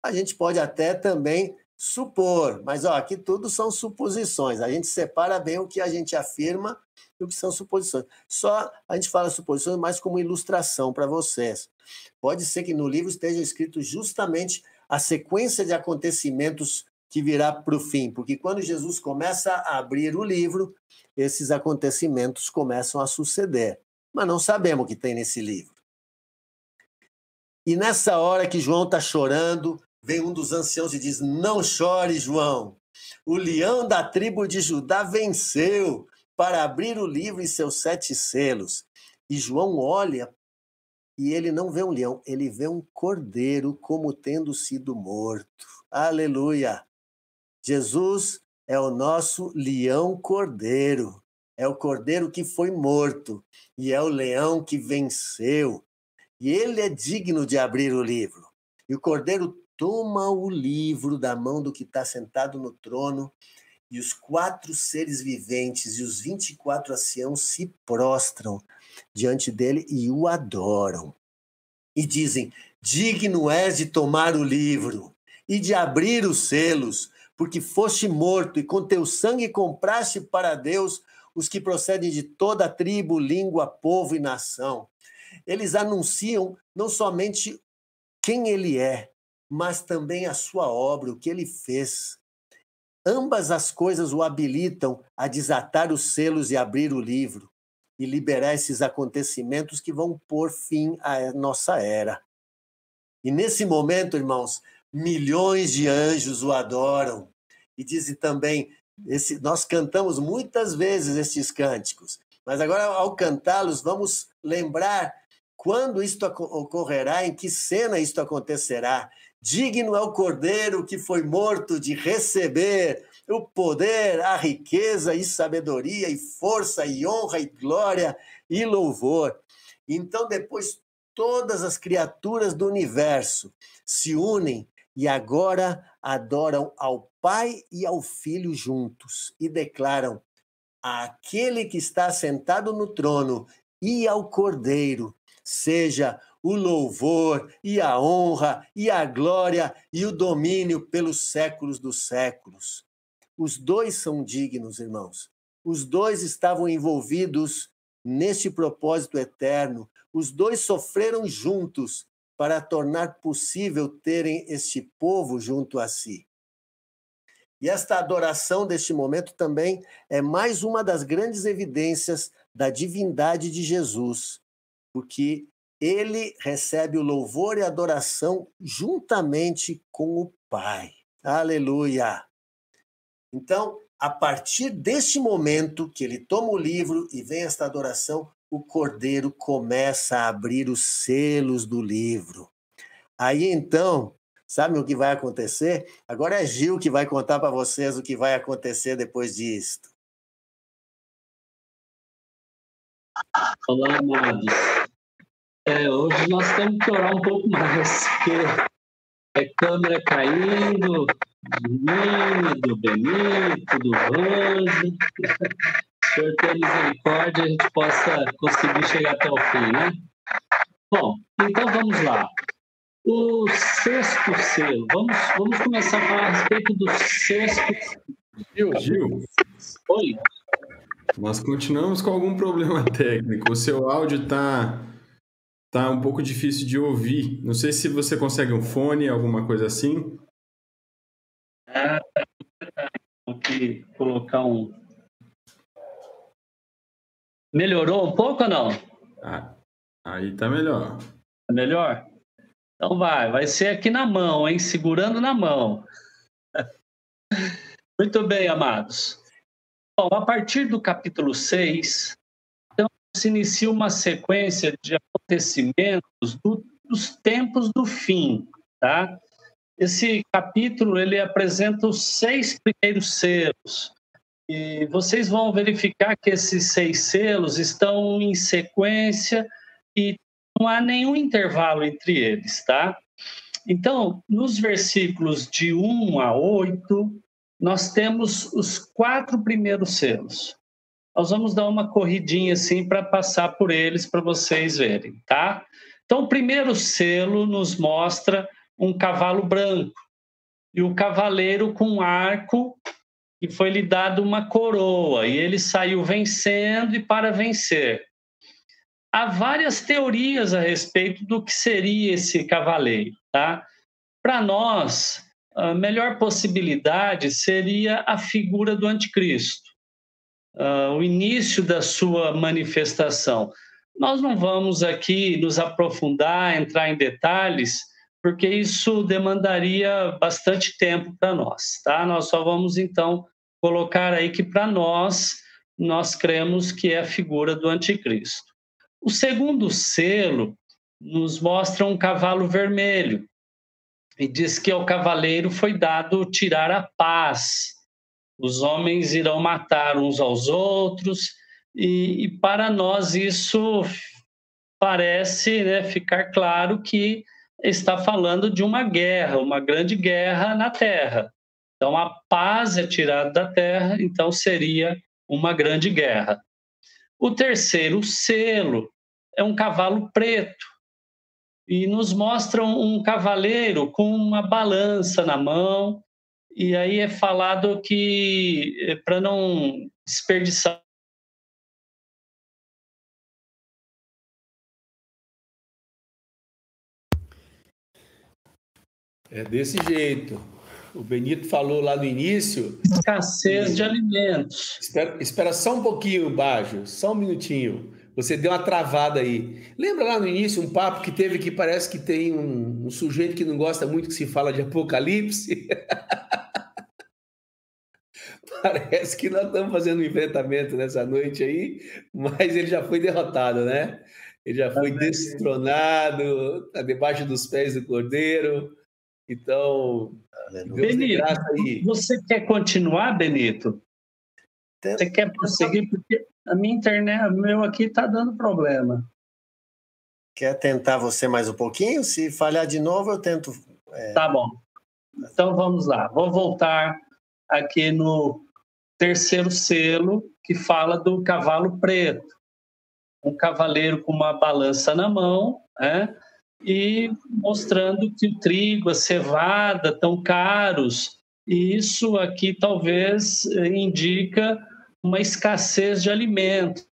A gente pode até também supor, mas ó, aqui tudo são suposições. A gente separa bem o que a gente afirma e o que são suposições. Só a gente fala suposições mais como ilustração para vocês. Pode ser que no livro esteja escrito justamente a sequência de acontecimentos que virá para o fim, porque quando Jesus começa a abrir o livro, esses acontecimentos começam a suceder. Mas não sabemos o que tem nesse livro. E nessa hora que João está chorando, vem um dos anciãos e diz: Não chore, João. O leão da tribo de Judá venceu para abrir o livro e seus sete selos. E João olha e ele não vê um leão, ele vê um cordeiro como tendo sido morto. Aleluia! Jesus é o nosso leão cordeiro. É o cordeiro que foi morto e é o leão que venceu. E ele é digno de abrir o livro. E o cordeiro toma o livro da mão do que está sentado no trono, e os quatro seres viventes e os vinte e quatro anciãos se prostram diante dele e o adoram. E dizem: Digno és de tomar o livro e de abrir os selos, porque foste morto e com teu sangue compraste para Deus os que procedem de toda tribo, língua, povo e nação. Eles anunciam não somente quem ele é, mas também a sua obra, o que ele fez. Ambas as coisas o habilitam a desatar os selos e abrir o livro e liberar esses acontecimentos que vão pôr fim à nossa era. E nesse momento, irmãos, milhões de anjos o adoram. E dizem também, esse, nós cantamos muitas vezes estes cânticos, mas agora, ao cantá-los, vamos lembrar quando isto ocorrerá, em que cena isto acontecerá. Digno é o cordeiro que foi morto de receber o poder, a riqueza e sabedoria e força e honra e glória e louvor. Então, depois, todas as criaturas do universo se unem e agora adoram ao Pai e ao Filho juntos e declaram: aquele que está sentado no trono e ao Cordeiro, seja o louvor e a honra e a glória e o domínio pelos séculos dos séculos. Os dois são dignos, irmãos. Os dois estavam envolvidos neste propósito eterno. Os dois sofreram juntos para tornar possível terem este povo junto a si. E esta adoração deste momento também é mais uma das grandes evidências da divindade de Jesus, porque ele recebe o louvor e adoração juntamente com o Pai. Aleluia! Então, a partir deste momento que ele toma o livro e vem esta adoração, o cordeiro começa a abrir os selos do livro. Aí então, sabe o que vai acontecer? Agora é Gil que vai contar para vocês o que vai acontecer depois disto. Olá, amados. É, hoje nós temos que orar um pouco mais, porque é câmera caindo, do do Benito, do Rose. Senhor ter misericórdia, a gente possa conseguir chegar até o fim, né? Bom, então vamos lá. O sexto selo. Vamos, vamos começar a falar a respeito do sexto. Gil, Gil. Oi. Nós continuamos com algum problema [laughs] técnico. O seu áudio está tá um pouco difícil de ouvir. Não sei se você consegue um fone, alguma coisa assim. Ah, vou colocar um. Melhorou um pouco ou não? Ah, aí tá melhor. Tá melhor? Então vai, vai ser aqui na mão, hein? Segurando na mão. [laughs] Muito bem, amados. Bom, a partir do capítulo 6, então, se inicia uma sequência de acontecimentos do dos tempos do fim, tá? Esse capítulo ele apresenta os seis primeiros selos. E vocês vão verificar que esses seis selos estão em sequência e não há nenhum intervalo entre eles, tá? Então, nos versículos de 1 a 8, nós temos os quatro primeiros selos. Nós vamos dar uma corridinha assim para passar por eles para vocês verem, tá? Então, o primeiro selo nos mostra um cavalo branco e o cavaleiro com um arco e foi lhe dado uma coroa e ele saiu vencendo e para vencer. Há várias teorias a respeito do que seria esse cavaleiro, tá? Para nós, a melhor possibilidade seria a figura do anticristo, uh, o início da sua manifestação. Nós não vamos aqui nos aprofundar, entrar em detalhes, porque isso demandaria bastante tempo para nós, tá? Nós só vamos então colocar aí que para nós nós cremos que é a figura do anticristo. O segundo selo nos mostra um cavalo vermelho e diz que ao cavaleiro foi dado tirar a paz. Os homens irão matar uns aos outros e, e para nós isso parece né, ficar claro que está falando de uma guerra, uma grande guerra na Terra. Então, a paz é tirada da Terra, então seria uma grande guerra. O terceiro selo é um cavalo preto e nos mostram um cavaleiro com uma balança na mão e aí é falado que eh, para não desperdiçar É desse jeito. O Benito falou lá no início. Escassez de alimentos. Espera, espera só um pouquinho, Bajo, só um minutinho. Você deu uma travada aí. Lembra lá no início um papo que teve que parece que tem um, um sujeito que não gosta muito que se fala de apocalipse? [laughs] parece que nós estamos fazendo um enfrentamento nessa noite aí, mas ele já foi derrotado, né? Ele já foi destronado, está debaixo dos pés do cordeiro. Então, Benito, você quer continuar, Benito? Você quer prosseguir? Porque a minha internet, o meu aqui está dando problema. Quer tentar você mais um pouquinho? Se falhar de novo, eu tento. É... Tá bom. Então vamos lá. Vou voltar aqui no terceiro selo que fala do cavalo preto. Um cavaleiro com uma balança na mão, né? e mostrando que o trigo, a cevada estão caros. E isso aqui talvez indica uma escassez de alimento.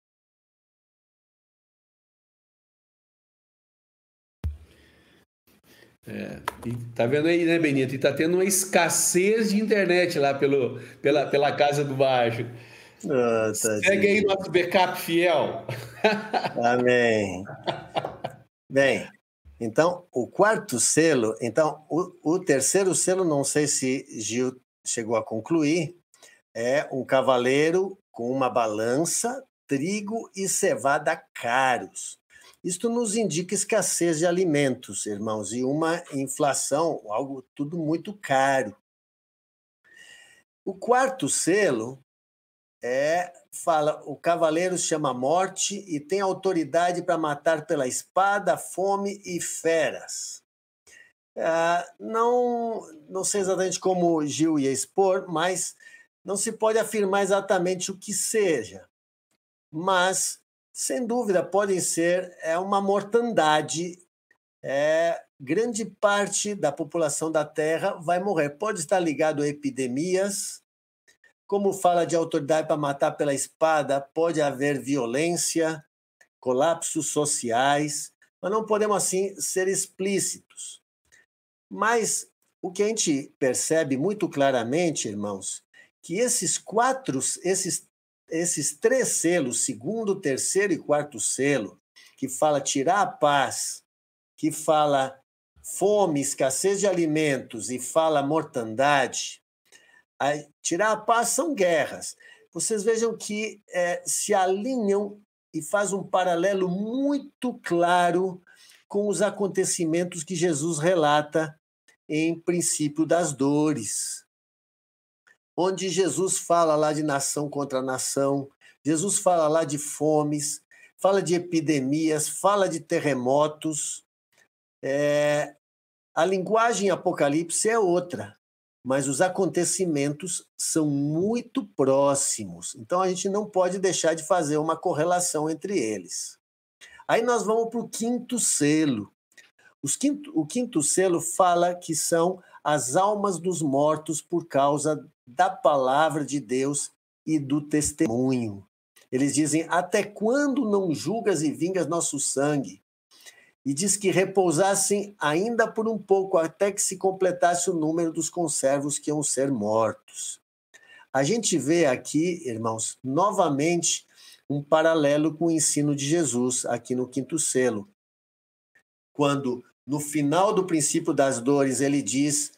É, tá vendo aí, né, Benito? E tá tendo uma escassez de internet lá pelo, pela, pela casa do baixo. Oh, Segue aí nosso backup fiel. [laughs] Amém. Bem, então, o quarto selo, então, o, o terceiro selo, não sei se Gil chegou a concluir, é um cavaleiro com uma balança, trigo e cevada caros. Isto nos indica escassez de alimentos, irmãos, e uma inflação, algo tudo muito caro. O quarto selo é fala o cavaleiro chama morte e tem autoridade para matar pela espada, fome e feras. Ah, não, não sei exatamente como Gil ia expor, mas não se pode afirmar exatamente o que seja. Mas, sem dúvida, podem ser é uma mortandade. É, grande parte da população da Terra vai morrer. Pode estar ligado a epidemias, como fala de autoridade para matar pela espada, pode haver violência, colapsos sociais, mas não podemos assim ser explícitos. Mas o que a gente percebe muito claramente, irmãos, que esses quatro, esses, esses três selos, segundo, terceiro e quarto selo, que fala tirar a paz, que fala fome, escassez de alimentos e fala mortandade, a tirar a paz são guerras. Vocês vejam que é, se alinham e faz um paralelo muito claro com os acontecimentos que Jesus relata em Princípio das Dores, onde Jesus fala lá de nação contra nação, Jesus fala lá de fomes, fala de epidemias, fala de terremotos. É, a linguagem Apocalipse é outra, mas os acontecimentos são muito próximos. Então a gente não pode deixar de fazer uma correlação entre eles. Aí nós vamos para o quinto selo. Quinto, o quinto selo fala que são as almas dos mortos por causa da palavra de Deus e do testemunho. Eles dizem: Até quando não julgas e vingas nosso sangue? E diz que repousassem ainda por um pouco, até que se completasse o número dos conservos que iam ser mortos. A gente vê aqui, irmãos, novamente um paralelo com o ensino de Jesus, aqui no quinto selo. Quando, no final do princípio das dores, ele diz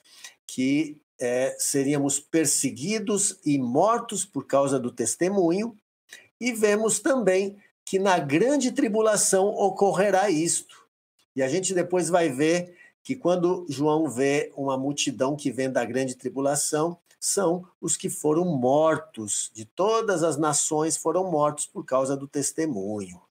que é, seríamos perseguidos e mortos por causa do testemunho, e vemos também que na grande tribulação ocorrerá isto. E a gente depois vai ver que quando João vê uma multidão que vem da grande tribulação, são os que foram mortos, de todas as nações foram mortos por causa do testemunho.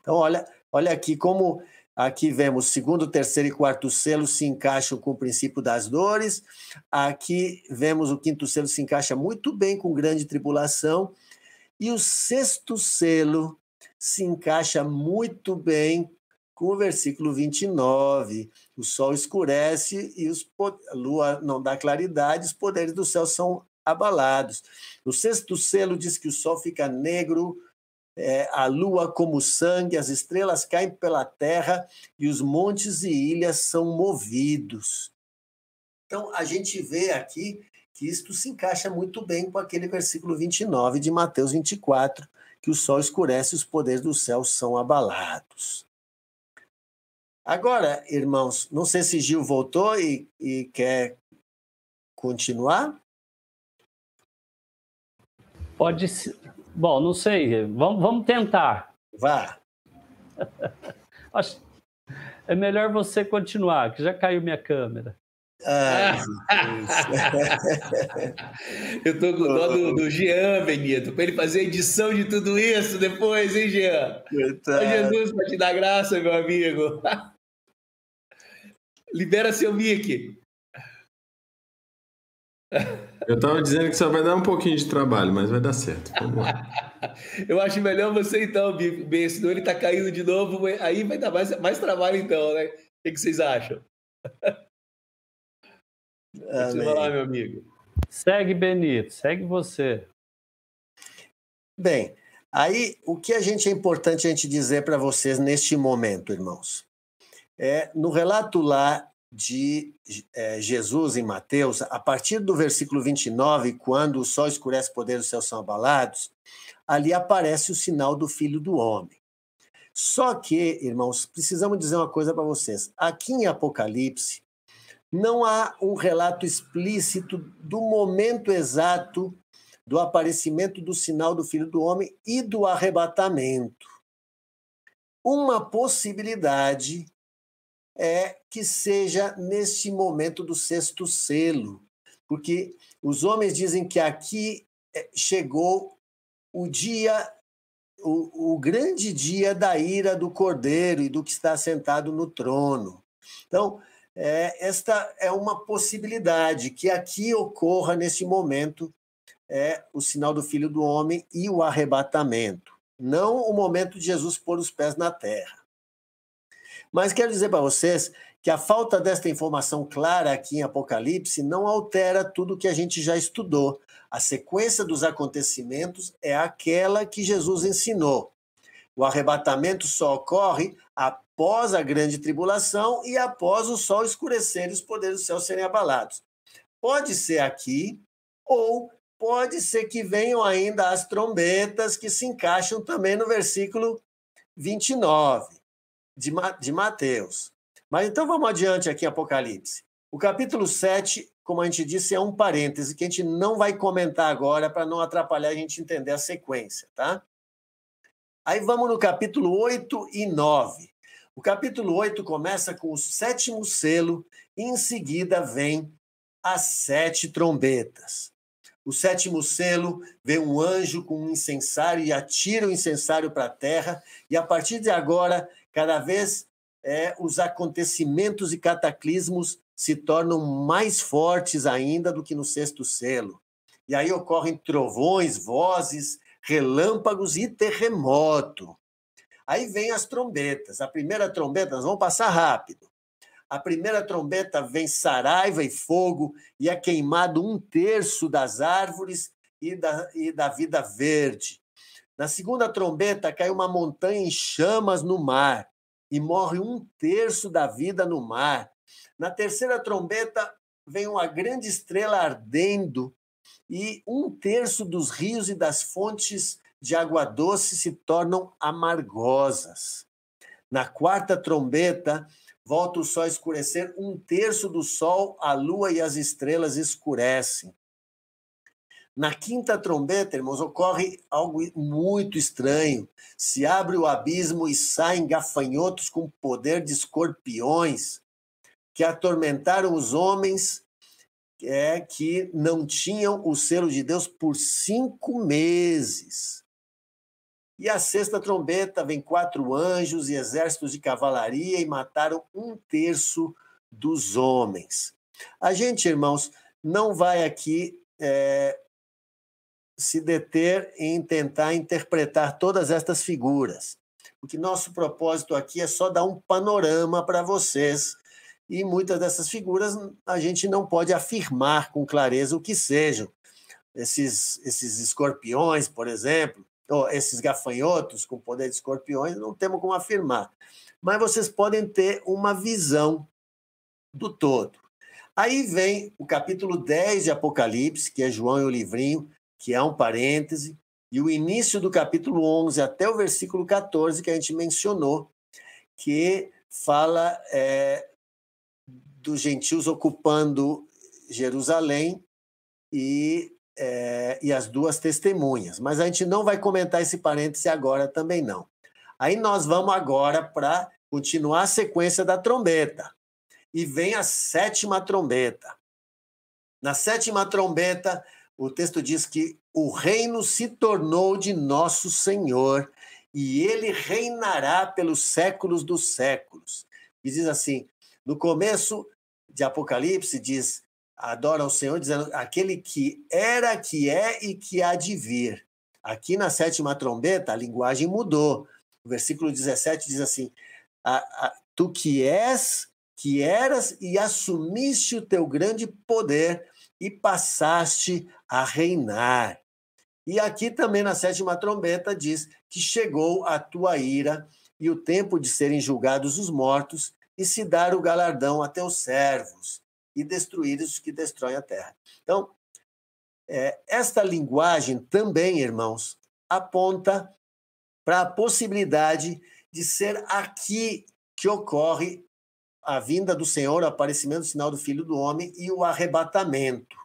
Então, olha, olha aqui como aqui vemos segundo, terceiro e quarto selo se encaixam com o princípio das dores. Aqui vemos o quinto selo se encaixa muito bem com grande tribulação e o sexto selo se encaixa muito bem com o versículo 29. O sol escurece e os, a lua não dá claridade, os poderes do céu são abalados. O sexto selo diz que o sol fica negro, é, a lua como sangue, as estrelas caem pela terra e os montes e ilhas são movidos. Então, a gente vê aqui que isto se encaixa muito bem com aquele versículo 29 de Mateus 24, que o sol escurece e os poderes do céu são abalados. Agora, irmãos, não sei se Gil voltou e, e quer continuar. Pode. Bom, não sei. Vamos, vamos tentar. Vá. [laughs] Acho... É melhor você continuar, que já caiu minha câmera. Ah, eu tô com dó do, [laughs] do Jean, Benito, para ele fazer a edição de tudo isso depois, hein, Jean? Coitado. Jesus para te dar graça, meu amigo. [laughs] Libera seu mic. Eu tava dizendo que só vai dar um pouquinho de trabalho, mas vai dar certo. [laughs] Eu acho melhor você então, bem, senão ele tá caindo de novo, aí vai dar mais, mais trabalho então, né? O que, que vocês acham? [laughs] Vai lá, meu amigo. Segue, Benito, segue você. Bem, aí o que a gente é importante a gente dizer para vocês neste momento, irmãos? É, no relato lá de é, Jesus em Mateus, a partir do versículo 29, quando o sol escurece, poder dos céus são abalados, ali aparece o sinal do Filho do Homem. Só que, irmãos, precisamos dizer uma coisa para vocês. Aqui em Apocalipse, não há um relato explícito do momento exato do aparecimento do sinal do Filho do Homem e do arrebatamento. Uma possibilidade é que seja neste momento do sexto selo, porque os homens dizem que aqui é, chegou o dia, o, o grande dia da ira do Cordeiro e do que está sentado no trono. Então, é, esta é uma possibilidade que aqui ocorra nesse momento é o sinal do Filho do Homem e o arrebatamento, não o momento de Jesus pôr os pés na terra. Mas quero dizer para vocês que a falta desta informação clara aqui em Apocalipse não altera tudo que a gente já estudou. A sequência dos acontecimentos é aquela que Jesus ensinou. O arrebatamento só ocorre após a grande tribulação e após o sol escurecer e os poderes do céu serem abalados. Pode ser aqui, ou pode ser que venham ainda as trombetas que se encaixam também no versículo 29 de, de Mateus. Mas então vamos adiante aqui Apocalipse. O capítulo 7, como a gente disse, é um parêntese que a gente não vai comentar agora para não atrapalhar a gente entender a sequência, tá? Aí vamos no capítulo 8 e 9. O capítulo 8 começa com o sétimo selo, e em seguida vem as sete trombetas. O sétimo selo vem um anjo com um incensário e atira o incensário para a terra, e a partir de agora, cada vez é, os acontecimentos e cataclismos se tornam mais fortes ainda do que no sexto selo. E aí ocorrem trovões, vozes, relâmpagos e terremoto. Aí vem as trombetas. A primeira trombeta, nós vamos passar rápido. A primeira trombeta vem saraiva e fogo, e é queimado um terço das árvores e da, e da vida verde. Na segunda trombeta, cai uma montanha em chamas no mar, e morre um terço da vida no mar. Na terceira trombeta, vem uma grande estrela ardendo, e um terço dos rios e das fontes de água doce se tornam amargosas. Na quarta trombeta, volta o sol a escurecer, um terço do sol, a lua e as estrelas escurecem. Na quinta trombeta, irmãos, ocorre algo muito estranho. Se abre o abismo e saem gafanhotos com poder de escorpiões que atormentaram os homens é, que não tinham o selo de Deus por cinco meses. E a sexta trombeta vem quatro anjos e exércitos de cavalaria e mataram um terço dos homens. A gente, irmãos, não vai aqui é, se deter em tentar interpretar todas estas figuras. Porque nosso propósito aqui é só dar um panorama para vocês. E muitas dessas figuras a gente não pode afirmar com clareza o que sejam. Esses, esses escorpiões, por exemplo, esses gafanhotos com poder de escorpiões, não temos como afirmar. Mas vocês podem ter uma visão do todo. Aí vem o capítulo 10 de Apocalipse, que é João e o livrinho, que é um parêntese, e o início do capítulo 11 até o versículo 14, que a gente mencionou, que fala é, dos gentios ocupando Jerusalém e é, e as duas testemunhas. Mas a gente não vai comentar esse parêntese agora também não. Aí nós vamos agora para continuar a sequência da trombeta. E vem a sétima trombeta. Na sétima trombeta, o texto diz que o reino se tornou de nosso Senhor e ele reinará pelos séculos dos séculos. E diz assim: no começo de Apocalipse, diz: adora ao Senhor, dizendo aquele que era, que é e que há de vir. Aqui na sétima trombeta, a linguagem mudou. O versículo 17 diz assim: Tu que és, que eras e assumiste o teu grande poder e passaste a reinar. E aqui também na sétima trombeta diz que chegou a tua ira e o tempo de serem julgados os mortos e se dar o galardão a teus servos e destruir os que destroem a terra. Então, é, esta linguagem também, irmãos, aponta para a possibilidade de ser aqui que ocorre a vinda do Senhor, o aparecimento do sinal do Filho do Homem e o arrebatamento.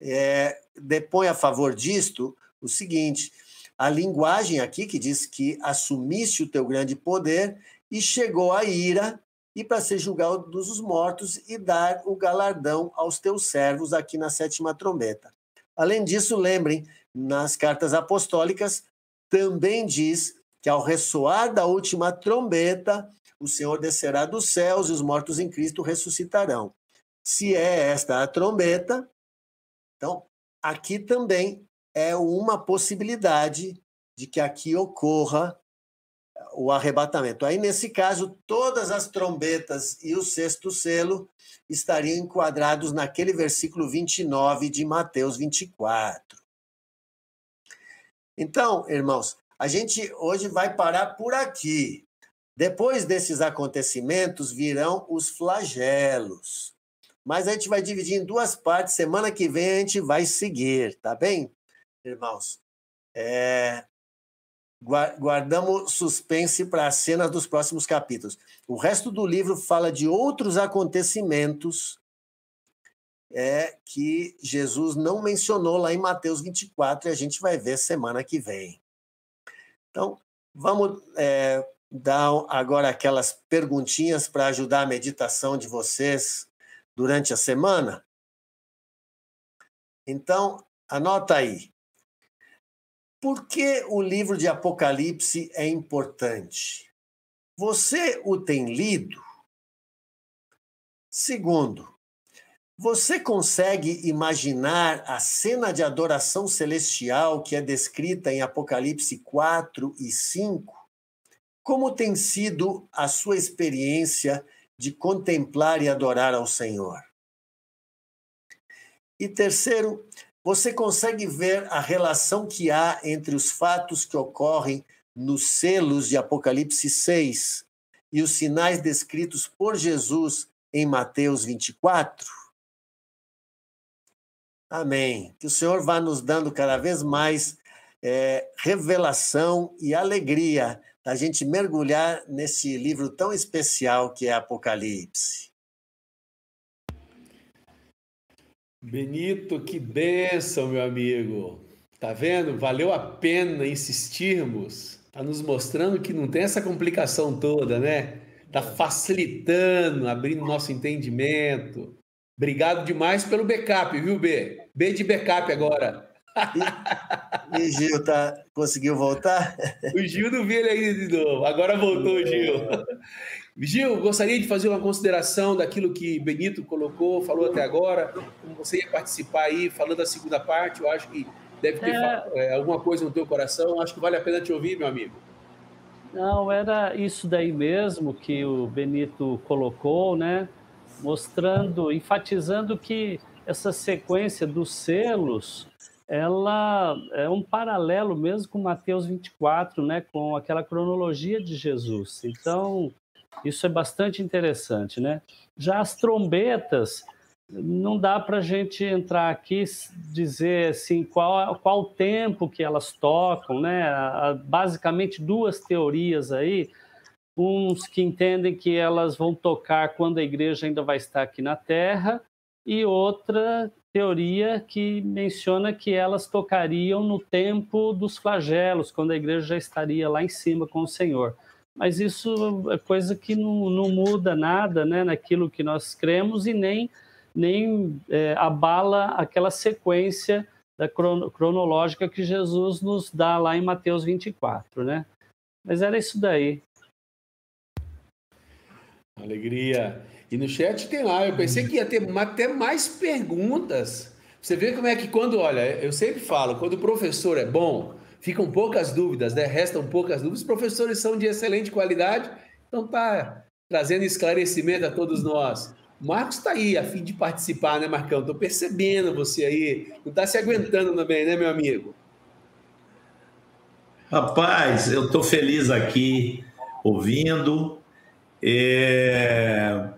É, depõe a favor disto o seguinte: a linguagem aqui que diz que assumiste o teu grande poder e chegou a ira e para ser julgado dos mortos e dar o galardão aos teus servos aqui na sétima trombeta. Além disso, lembrem, nas cartas apostólicas também diz que ao ressoar da última trombeta, o Senhor descerá dos céus e os mortos em Cristo ressuscitarão. Se é esta a trombeta, então aqui também é uma possibilidade de que aqui ocorra o arrebatamento. Aí, nesse caso, todas as trombetas e o sexto selo estariam enquadrados naquele versículo 29 de Mateus 24. Então, irmãos, a gente hoje vai parar por aqui. Depois desses acontecimentos virão os flagelos. Mas a gente vai dividir em duas partes. Semana que vem a gente vai seguir, tá bem, irmãos? É, guardamos suspense para as cenas dos próximos capítulos. O resto do livro fala de outros acontecimentos é, que Jesus não mencionou lá em Mateus 24 e a gente vai ver semana que vem. Então, vamos é, dar agora aquelas perguntinhas para ajudar a meditação de vocês durante a semana? Então, anota aí. Por que o livro de Apocalipse é importante? Você o tem lido? Segundo, você consegue imaginar a cena de adoração celestial que é descrita em Apocalipse 4 e 5? Como tem sido a sua experiência de contemplar e adorar ao Senhor? E terceiro, você consegue ver a relação que há entre os fatos que ocorrem nos selos de Apocalipse 6 e os sinais descritos por Jesus em Mateus 24? Amém. Que o Senhor vá nos dando cada vez mais é, revelação e alegria da gente mergulhar nesse livro tão especial que é Apocalipse. Benito, que benção, meu amigo. Tá vendo? Valeu a pena insistirmos. Tá nos mostrando que não tem essa complicação toda, né? Tá facilitando, abrindo nosso entendimento. Obrigado demais pelo backup, viu, B? B de backup agora. E, e Gil, tá, conseguiu voltar? O Gil não vi ele ainda de novo. Agora voltou, Gil. Gil, gostaria de fazer uma consideração daquilo que Benito colocou, falou até agora. Como você ia participar aí, falando da segunda parte, eu acho que deve ter é... É, alguma coisa no teu coração. Acho que vale a pena te ouvir, meu amigo. Não, era isso daí mesmo que o Benito colocou, né? Mostrando, enfatizando que essa sequência dos selos, ela é um paralelo mesmo com Mateus 24, né? Com aquela cronologia de Jesus. Então, isso é bastante interessante, né? Já as trombetas, não dá para a gente entrar aqui dizer assim qual qual o tempo que elas tocam, né? Basicamente duas teorias aí, uns que entendem que elas vão tocar quando a igreja ainda vai estar aqui na Terra e outra teoria que menciona que elas tocariam no tempo dos flagelos, quando a igreja já estaria lá em cima com o Senhor mas isso é coisa que não, não muda nada né, naquilo que nós cremos e nem, nem é, abala aquela sequência da crono, cronológica que Jesus nos dá lá em Mateus 24, né? Mas era isso daí. Alegria. E no chat tem lá, eu pensei que ia ter até mais perguntas. Você vê como é que quando, olha, eu sempre falo, quando o professor é bom, ficam poucas dúvidas, né? Restam poucas dúvidas. Os professores são de excelente qualidade, então tá trazendo esclarecimento a todos nós. O Marcos está aí a fim de participar, né, Marcão? Estou percebendo você aí. Não está se aguentando também, né, meu amigo? Rapaz, eu estou feliz aqui ouvindo. É,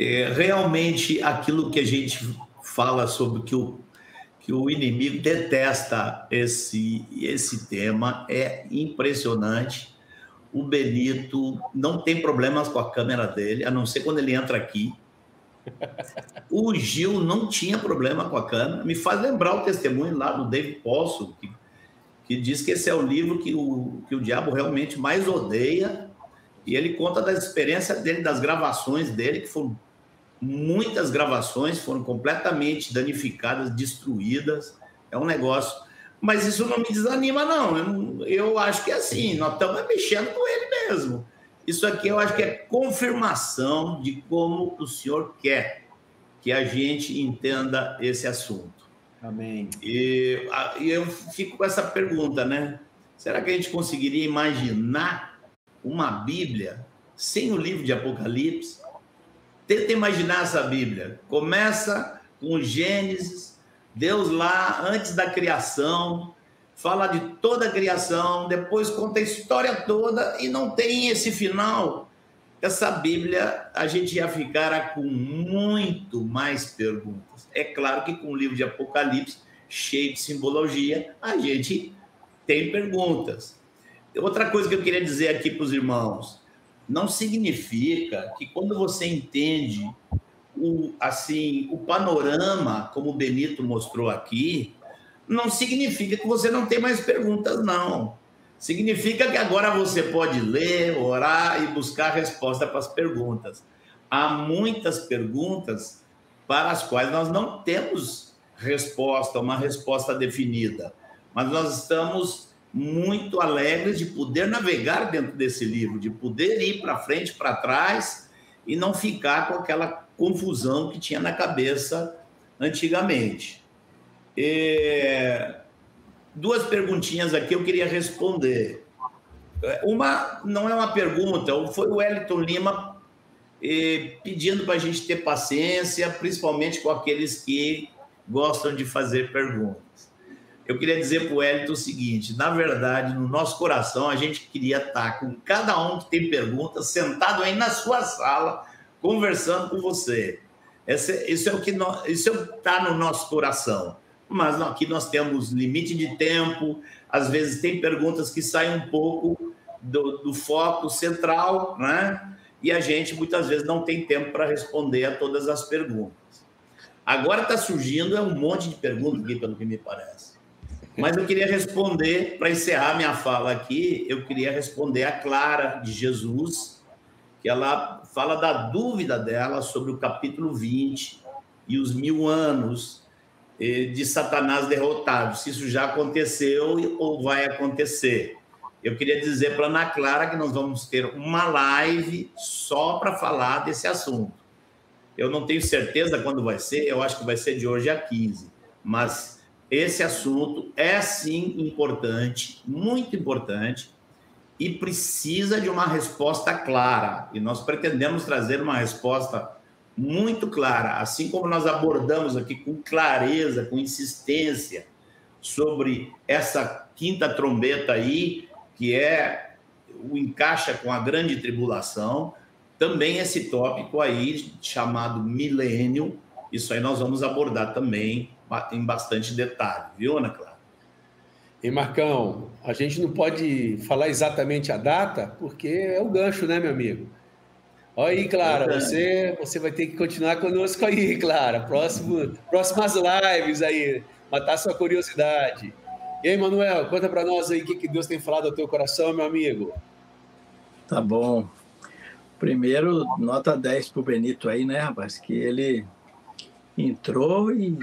é, realmente aquilo que a gente fala sobre que o que o inimigo detesta esse, esse tema, é impressionante. O Benito não tem problemas com a câmera dele, a não ser quando ele entra aqui. O Gil não tinha problema com a câmera. Me faz lembrar o testemunho lá do David Posso, que, que diz que esse é o livro que o, que o diabo realmente mais odeia. E ele conta da experiência dele, das gravações dele, que foram muitas gravações foram completamente danificadas, destruídas. É um negócio. Mas isso não me desanima, não. Eu, eu acho que é assim, nós estamos mexendo com ele mesmo. Isso aqui eu acho que é confirmação de como o senhor quer que a gente entenda esse assunto. Amém. E, e eu fico com essa pergunta, né? Será que a gente conseguiria imaginar uma Bíblia sem o livro de Apocalipse? Tenta imaginar essa Bíblia. Começa com Gênesis, Deus lá antes da criação, fala de toda a criação, depois conta a história toda e não tem esse final. Essa Bíblia a gente ia ficar com muito mais perguntas. É claro que com o livro de Apocalipse, cheio de simbologia, a gente tem perguntas. Outra coisa que eu queria dizer aqui para os irmãos: não significa que quando você entende o, assim, o panorama, como o Benito mostrou aqui, não significa que você não tem mais perguntas, não. Significa que agora você pode ler, orar e buscar resposta para as perguntas. Há muitas perguntas para as quais nós não temos resposta, uma resposta definida, mas nós estamos muito alegres de poder navegar dentro desse livro, de poder ir para frente, para trás e não ficar com aquela confusão que tinha na cabeça antigamente. E duas perguntinhas aqui eu queria responder. Uma não é uma pergunta, foi o Wellington Lima eh, pedindo para a gente ter paciência, principalmente com aqueles que gostam de fazer perguntas. Eu queria dizer para o Wellington o seguinte: na verdade, no nosso coração, a gente queria estar com cada um que tem perguntas, sentado aí na sua sala, conversando com você. Esse, isso é o que está no nosso coração mas aqui nós temos limite de tempo, às vezes tem perguntas que saem um pouco do, do foco central, né? E a gente muitas vezes não tem tempo para responder a todas as perguntas. Agora está surgindo é um monte de perguntas aqui, pelo que me parece. Mas eu queria responder, para encerrar minha fala aqui, eu queria responder a Clara de Jesus, que ela fala da dúvida dela sobre o capítulo 20 e os mil anos de Satanás derrotado, se isso já aconteceu ou vai acontecer. Eu queria dizer para Ana Clara que nós vamos ter uma live só para falar desse assunto. Eu não tenho certeza quando vai ser, eu acho que vai ser de hoje a 15, mas esse assunto é sim importante, muito importante, e precisa de uma resposta clara. E nós pretendemos trazer uma resposta muito clara, assim como nós abordamos aqui com clareza, com insistência, sobre essa quinta trombeta aí, que é o encaixa com a grande tribulação, também esse tópico aí chamado milênio, isso aí nós vamos abordar também em bastante detalhe, viu, Ana Clara? E Marcão, a gente não pode falar exatamente a data, porque é o gancho, né, meu amigo? Olha aí, Clara, você, você vai ter que continuar conosco aí, [laughs] Clara. Próximo, próximas lives aí, matar sua curiosidade. E aí, Manuel, conta para nós aí o que, que Deus tem falado ao teu coração, meu amigo. Tá bom. Primeiro, nota 10 pro Benito aí, né, rapaz? Que ele entrou e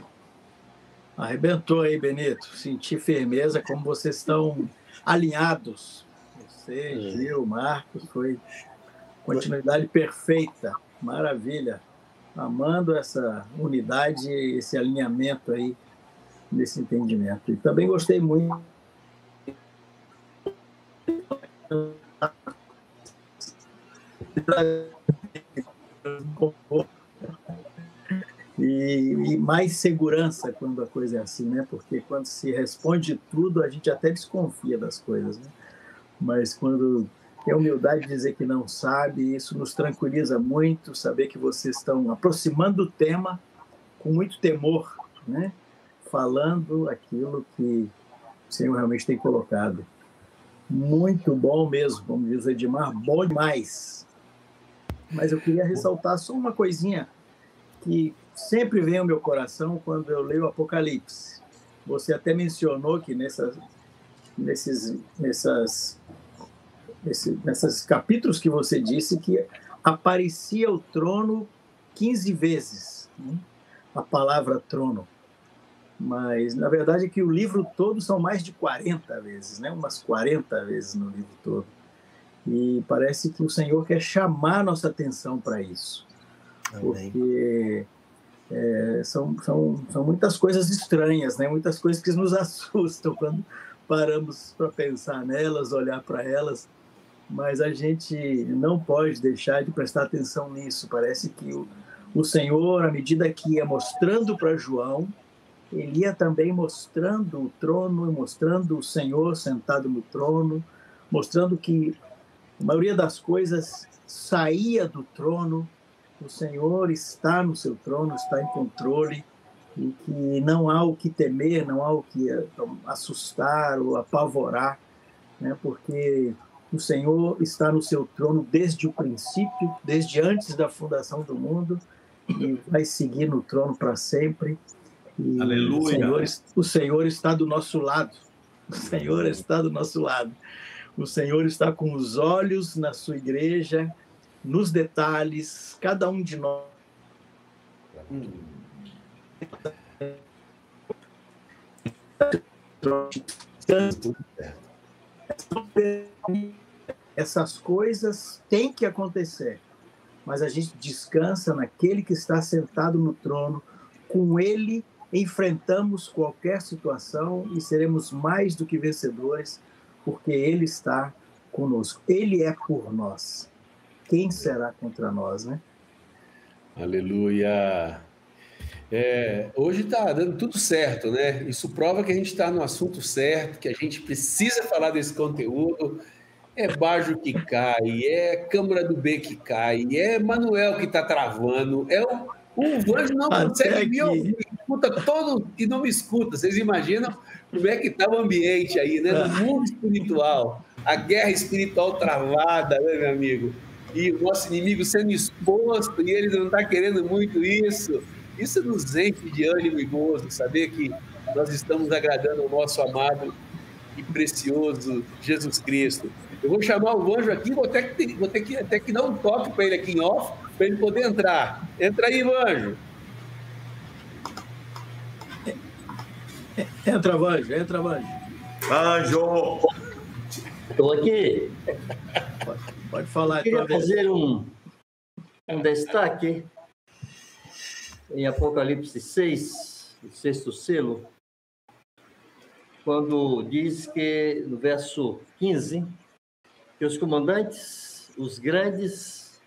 arrebentou aí, Benito. Senti firmeza, como vocês estão alinhados. Você, é. Gil, Marcos, foi Continuidade perfeita, maravilha. Amando essa unidade, esse alinhamento aí, nesse entendimento. E também gostei muito e, e, mais segurança quando a coisa é assim, né? Porque quando se responde tudo, a gente até desconfia das coisas, né? Mas quando ter a humildade de dizer que não sabe, isso nos tranquiliza muito, saber que vocês estão aproximando do tema com muito temor, né? falando aquilo que o Senhor realmente tem colocado. Muito bom mesmo, como diz o Edmar, bom demais. Mas eu queria ressaltar só uma coisinha que sempre vem ao meu coração quando eu leio o Apocalipse. Você até mencionou que nessas, nesses, nessas nesse, nesses capítulos que você disse que aparecia o trono 15 vezes, né? a palavra trono. Mas, na verdade, é que o livro todo são mais de 40 vezes, né? umas 40 vezes no livro todo. E parece que o Senhor quer chamar nossa atenção para isso. Amém. Porque é, são, são, são muitas coisas estranhas, né? muitas coisas que nos [laughs] assustam quando paramos para pensar nelas, olhar para elas mas a gente não pode deixar de prestar atenção nisso. Parece que o, o Senhor, à medida que ia mostrando para João, ele ia também mostrando o trono, mostrando o Senhor sentado no trono, mostrando que a maioria das coisas saía do trono, o Senhor está no seu trono, está em controle, e que não há o que temer, não há o que assustar ou apavorar, né? porque o Senhor está no seu trono desde o princípio, desde antes da fundação do mundo, e vai seguir no trono para sempre. E Aleluia. O Senhor, o Senhor está do nosso lado. O Senhor está do nosso lado. O Senhor está com os olhos na sua igreja, nos detalhes, cada um de nós. Essas coisas têm que acontecer, mas a gente descansa naquele que está sentado no trono, com ele enfrentamos qualquer situação e seremos mais do que vencedores, porque Ele está conosco. Ele é por nós. Quem será contra nós, né? Aleluia. É, hoje está dando tudo certo, né? Isso prova que a gente está no assunto certo, que a gente precisa falar desse conteúdo. É Bajo que cai, é Câmara do B que cai, é Manuel que está travando, é o, o Vanjo não consegue me ouvir, escuta todo e não me escuta. Vocês imaginam como é que está o ambiente aí, né? No é. mundo espiritual, a guerra espiritual travada, né, meu amigo? E o nosso inimigo sendo exposto e ele não está querendo muito isso. Isso nos enche de ânimo e gozo, saber que nós estamos agradando ao nosso amado e precioso Jesus Cristo. Eu vou chamar o anjo aqui, vou ter que, vou ter que, até que dar um toque para ele aqui em off, para ele poder entrar. Entra aí, anjo. Entra, Vanjo, entra, Vanjo. Anjo! Estou aqui. [laughs] Pode, falar. Eu queria fazer um, um destaque em Apocalipse 6, o sexto selo, quando diz que, no verso 15, que os comandantes, os grandes,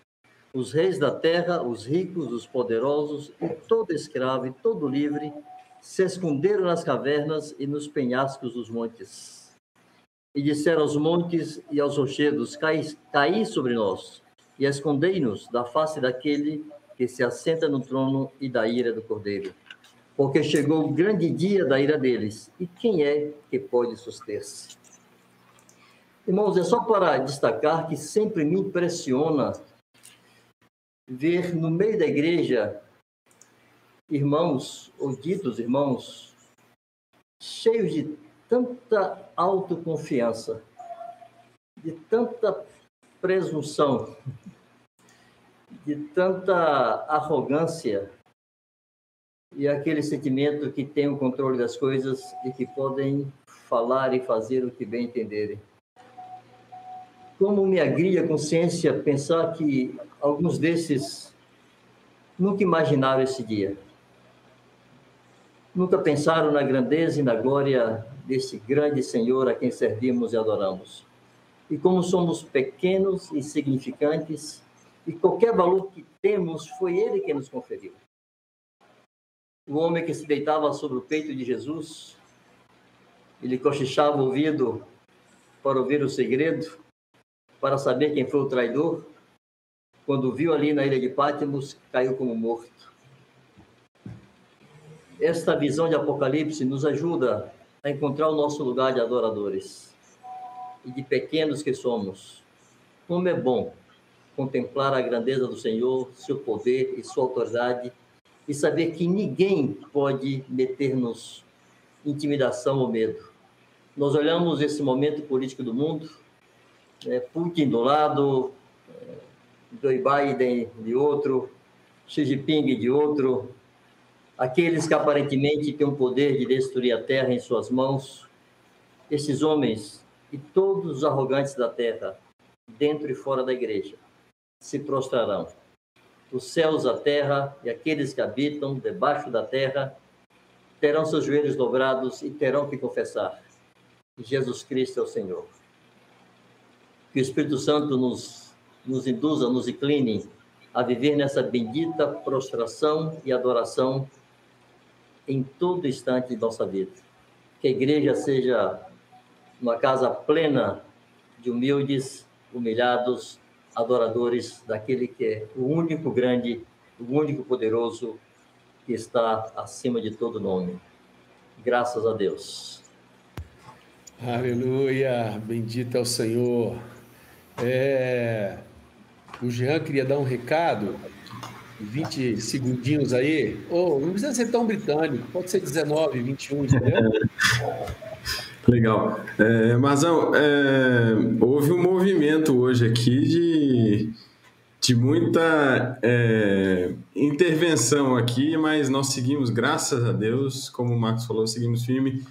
os reis da terra, os ricos, os poderosos, e todo escravo e todo livre, se esconderam nas cavernas e nos penhascos dos montes. E disseram aos montes e aos rochedos: Caí, caí sobre nós, e escondei-nos da face daquele que se assenta no trono e da ira do cordeiro. Porque chegou o grande dia da ira deles, e quem é que pode suster-se? Irmãos, é só para destacar que sempre me impressiona ver no meio da igreja irmãos, ou ditos irmãos, cheios de tanta autoconfiança, de tanta presunção, de tanta arrogância e aquele sentimento que tem o controle das coisas e que podem falar e fazer o que bem entenderem. Como me agria a consciência pensar que alguns desses nunca imaginaram esse dia Nunca pensaram na grandeza e na glória desse grande Senhor a quem servimos e adoramos. E como somos pequenos e insignificantes, e qualquer valor que temos foi Ele que nos conferiu. O homem que se deitava sobre o peito de Jesus, ele cochichava o ouvido para ouvir o segredo, para saber quem foi o traidor, quando viu ali na ilha de Pátimos, caiu como morto esta visão de Apocalipse nos ajuda a encontrar o nosso lugar de adoradores e de pequenos que somos. Como é bom contemplar a grandeza do Senhor, seu poder e sua autoridade e saber que ninguém pode meter-nos intimidação ou medo. Nós olhamos esse momento político do mundo, né, Putin do lado, é, Joe Biden de outro, Xi Jinping de outro, aqueles que aparentemente têm o poder de destruir a terra em suas mãos, esses homens e todos os arrogantes da terra, dentro e fora da igreja, se prostrarão. Os céus, a terra e aqueles que habitam debaixo da terra terão seus joelhos dobrados e terão que confessar: Jesus Cristo é o Senhor. Que o Espírito Santo nos, nos induza, nos incline a viver nessa bendita prostração e adoração em todo instante de nossa vida. Que a igreja seja uma casa plena de humildes, humilhados, adoradores daquele que é o único grande, o único poderoso que está acima de todo nome. Graças a Deus. Aleluia, bendito é o Senhor. É... O Jean queria dar um recado 20 segundinhos aí, oh, não precisa ser tão britânico, pode ser 19, 21, entendeu? [laughs] Legal. É, é, houve um movimento hoje aqui de, de muita é, intervenção aqui, mas nós seguimos, graças a Deus, como o Marcos falou, seguimos firme.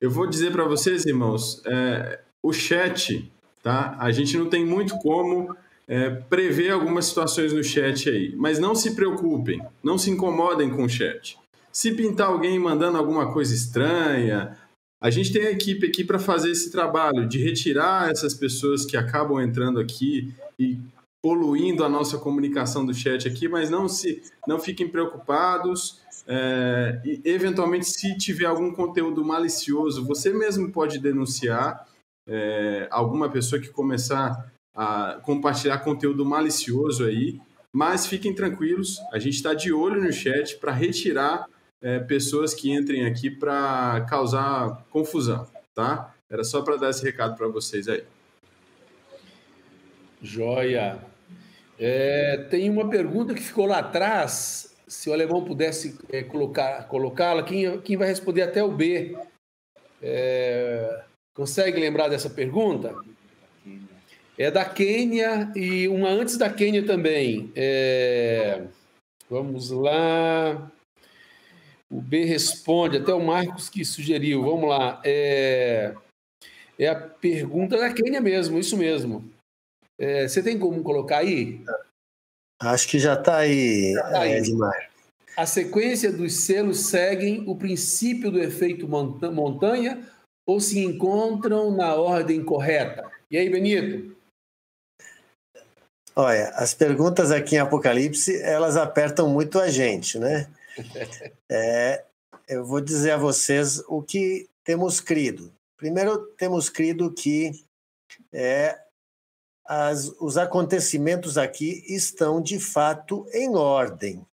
Eu vou dizer para vocês, irmãos, é, o chat, tá? A gente não tem muito como é, prever algumas situações no chat aí, mas não se preocupem, não se incomodem com o chat. Se pintar alguém mandando alguma coisa estranha, a gente tem a equipe aqui para fazer esse trabalho de retirar essas pessoas que acabam entrando aqui e poluindo a nossa comunicação do chat aqui, mas não se não fiquem preocupados. É, e eventualmente, se tiver algum conteúdo malicioso, você mesmo pode denunciar é, alguma pessoa que começar a compartilhar conteúdo malicioso aí. Mas fiquem tranquilos, a gente está de olho no chat para retirar é, pessoas que entrem aqui para causar confusão, tá? Era só para dar esse recado para vocês aí. Joia. É, tem uma pergunta que ficou lá atrás. Se o alemão pudesse é, colocar, colocá-la, quem, quem vai responder até o B? É, consegue lembrar dessa pergunta? É da Quênia e uma antes da Quênia também. É, vamos lá. O B responde, até o Marcos que sugeriu. Vamos lá. É, é a pergunta da Kênia mesmo, isso mesmo. É, você tem como colocar aí? Acho que já está aí, já tá aí. É, Edmar. A sequência dos selos seguem o princípio do efeito montanha ou se encontram na ordem correta? E aí, Benito? Olha, as perguntas aqui em Apocalipse, elas apertam muito a gente, né? [laughs] É, eu vou dizer a vocês o que temos crido. Primeiro, temos crido que é, as, os acontecimentos aqui estão de fato em ordem.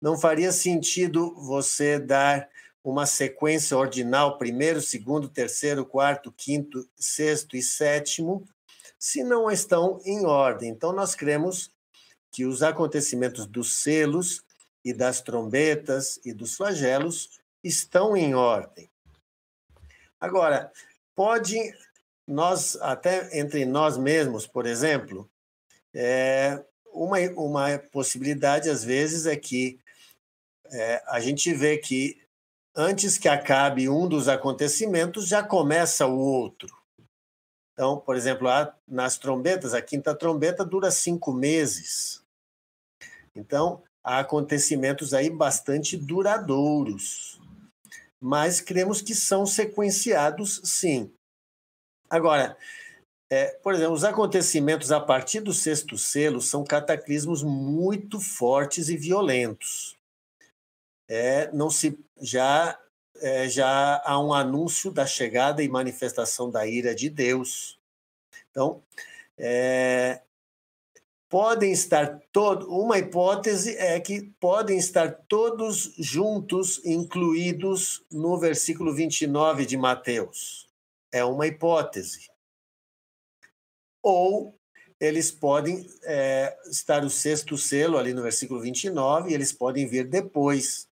Não faria sentido você dar uma sequência ordinal, primeiro, segundo, terceiro, quarto, quinto, sexto e sétimo, se não estão em ordem. Então, nós cremos que os acontecimentos dos selos e das trombetas e dos flagelos estão em ordem. Agora, pode nós, até entre nós mesmos, por exemplo, é, uma, uma possibilidade, às vezes, é que é, a gente vê que antes que acabe um dos acontecimentos, já começa o outro. Então, por exemplo, nas trombetas, a quinta trombeta dura cinco meses. Então, há acontecimentos aí bastante duradouros, mas cremos que são sequenciados, sim. Agora, é, por exemplo, os acontecimentos a partir do sexto selo são cataclismos muito fortes e violentos. É, não se já é, já há um anúncio da chegada e manifestação da ira de Deus. Então, é, podem estar todos. Uma hipótese é que podem estar todos juntos, incluídos no versículo 29 de Mateus. É uma hipótese. Ou eles podem é, estar o sexto selo ali no versículo 29 e eles podem vir depois.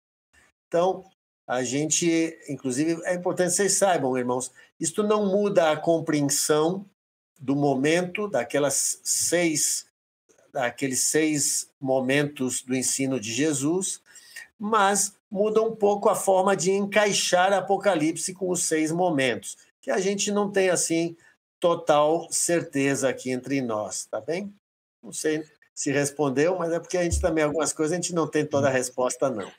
Então, a gente, inclusive, é importante que vocês saibam, irmãos, isto não muda a compreensão do momento, daquelas seis aqueles seis momentos do ensino de Jesus, mas muda um pouco a forma de encaixar Apocalipse com os seis momentos, que a gente não tem assim total certeza aqui entre nós, tá bem? Não sei se respondeu, mas é porque a gente também algumas coisas a gente não tem toda a resposta não.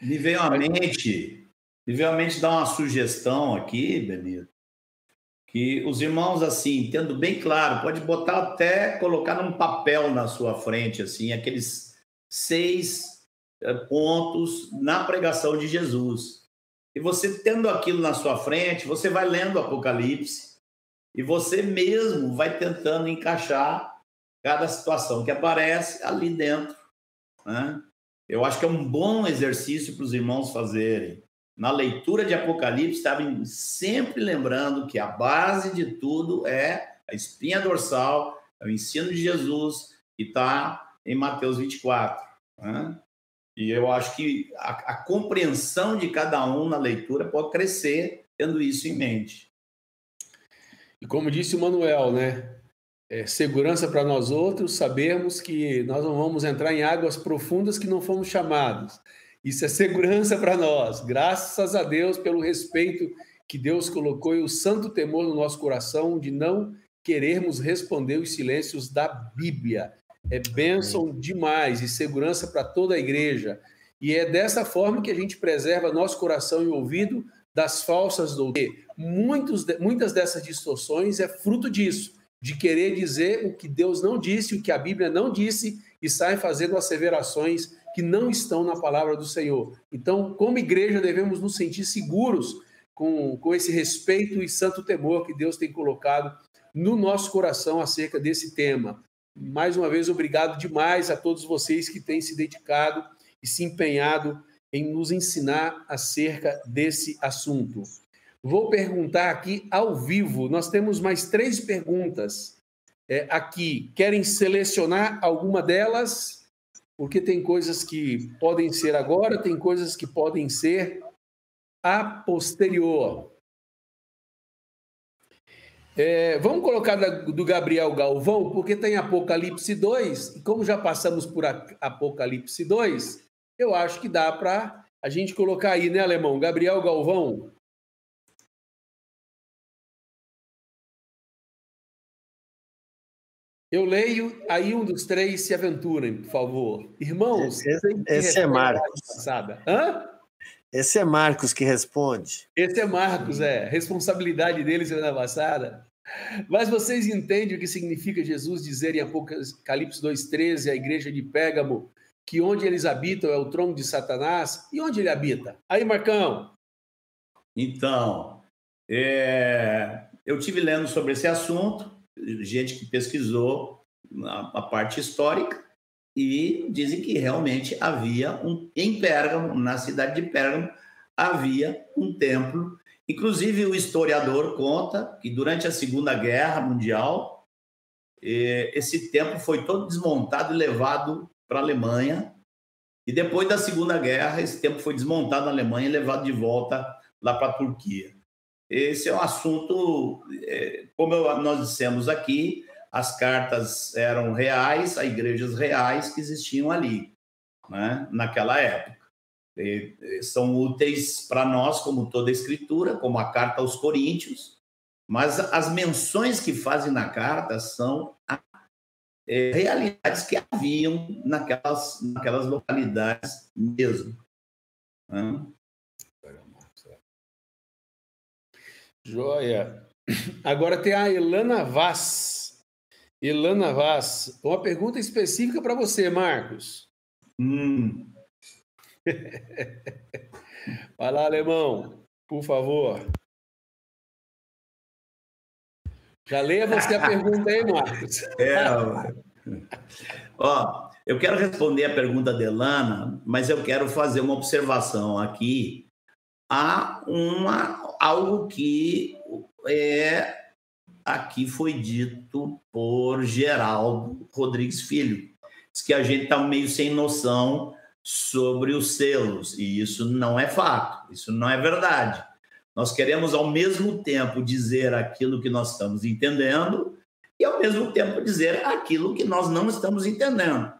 Me veio à mente, me veio à mente dar uma sugestão aqui, Benito, que os irmãos, assim, tendo bem claro, pode botar até, colocar num papel na sua frente, assim, aqueles seis eh, pontos na pregação de Jesus. E você tendo aquilo na sua frente, você vai lendo o Apocalipse e você mesmo vai tentando encaixar cada situação que aparece ali dentro. Né? Eu acho que é um bom exercício para os irmãos fazerem na leitura de Apocalipse, estava sempre lembrando que a base de tudo é a espinha dorsal, é o ensino de Jesus, que está em Mateus 24. Né? E eu acho que a, a, compreensão de cada um na leitura pode crescer tendo isso em mente. E como disse o Manuel, né? É segurança para nós outros, sabermos que nós não vamos entrar em águas profundas que não fomos chamados. Isso é segurança para nós. Graças a Deus pelo respeito que Deus colocou e o santo temor no nosso coração de não querermos responder os silêncios da Bíblia. É bênção demais e segurança para toda a igreja. E é dessa forma que a gente preserva nosso coração e ouvido das falsas doutrinas. Muitos, muitas dessas distorções é fruto disso, de querer dizer o que Deus não disse, o que a Bíblia não disse, e saem fazendo asseverações que não estão na palavra do Senhor. Então, como igreja, devemos nos sentir seguros com, com esse respeito e santo temor que Deus tem colocado no nosso coração acerca desse tema. Mais uma vez, obrigado demais a todos vocês que têm se dedicado e se empenhado em nos ensinar acerca desse assunto. Vou perguntar aqui ao vivo. Nós temos mais três perguntas é, aqui. Querem selecionar alguma delas? Porque tem coisas que podem ser agora, tem coisas que podem ser a posterior. É, vamos colocar do Gabriel Galvão, porque tem Apocalipse 2, e como já passamos por Apocalipse 2, eu acho que dá para a gente colocar aí, né, Alemão? Gabriel Galvão. Eu leio, aí um dos três se aventurem, por favor. Irmãos, esse, esse é Marcos. Hã? Esse é Marcos que responde. Esse é Marcos, é. Responsabilidade dele semana passada. Mas vocês entendem o que significa Jesus dizer em Apocalipse 2,13, a igreja de Pégamo, que onde eles habitam é o trono de Satanás? E onde ele habita? Aí, Marcão. Então, é... eu tive lendo sobre esse assunto, gente que pesquisou a, a parte histórica, e dizem que realmente havia um em Pérgamo, na cidade de Pérgamo, havia um templo. Inclusive o historiador conta que durante a Segunda Guerra Mundial esse templo foi todo desmontado e levado para a Alemanha. E depois da Segunda Guerra esse templo foi desmontado na Alemanha e levado de volta lá para a Turquia. Esse é um assunto, eh, como nós dissemos aqui, as cartas eram reais, a igrejas reais que existiam ali, né, naquela época. E, são úteis para nós, como toda a escritura, como a carta aos Coríntios, mas as menções que fazem na carta são é, realidades que haviam naquelas, naquelas localidades mesmo. Né? Joia. Agora tem a Elana Vaz. Ilana Vaz, uma pergunta específica para você, Marcos. Hum. [laughs] Vai lá, alemão, por favor. Já leia você a [laughs] pergunta aí, Marcos. É, ó, eu quero responder a pergunta da Elana, mas eu quero fazer uma observação aqui. Há uma, algo que é aqui foi dito por Geraldo Rodrigues Filho. Diz que a gente está meio sem noção sobre os selos, e isso não é fato, isso não é verdade. Nós queremos, ao mesmo tempo, dizer aquilo que nós estamos entendendo e, ao mesmo tempo, dizer aquilo que nós não estamos entendendo.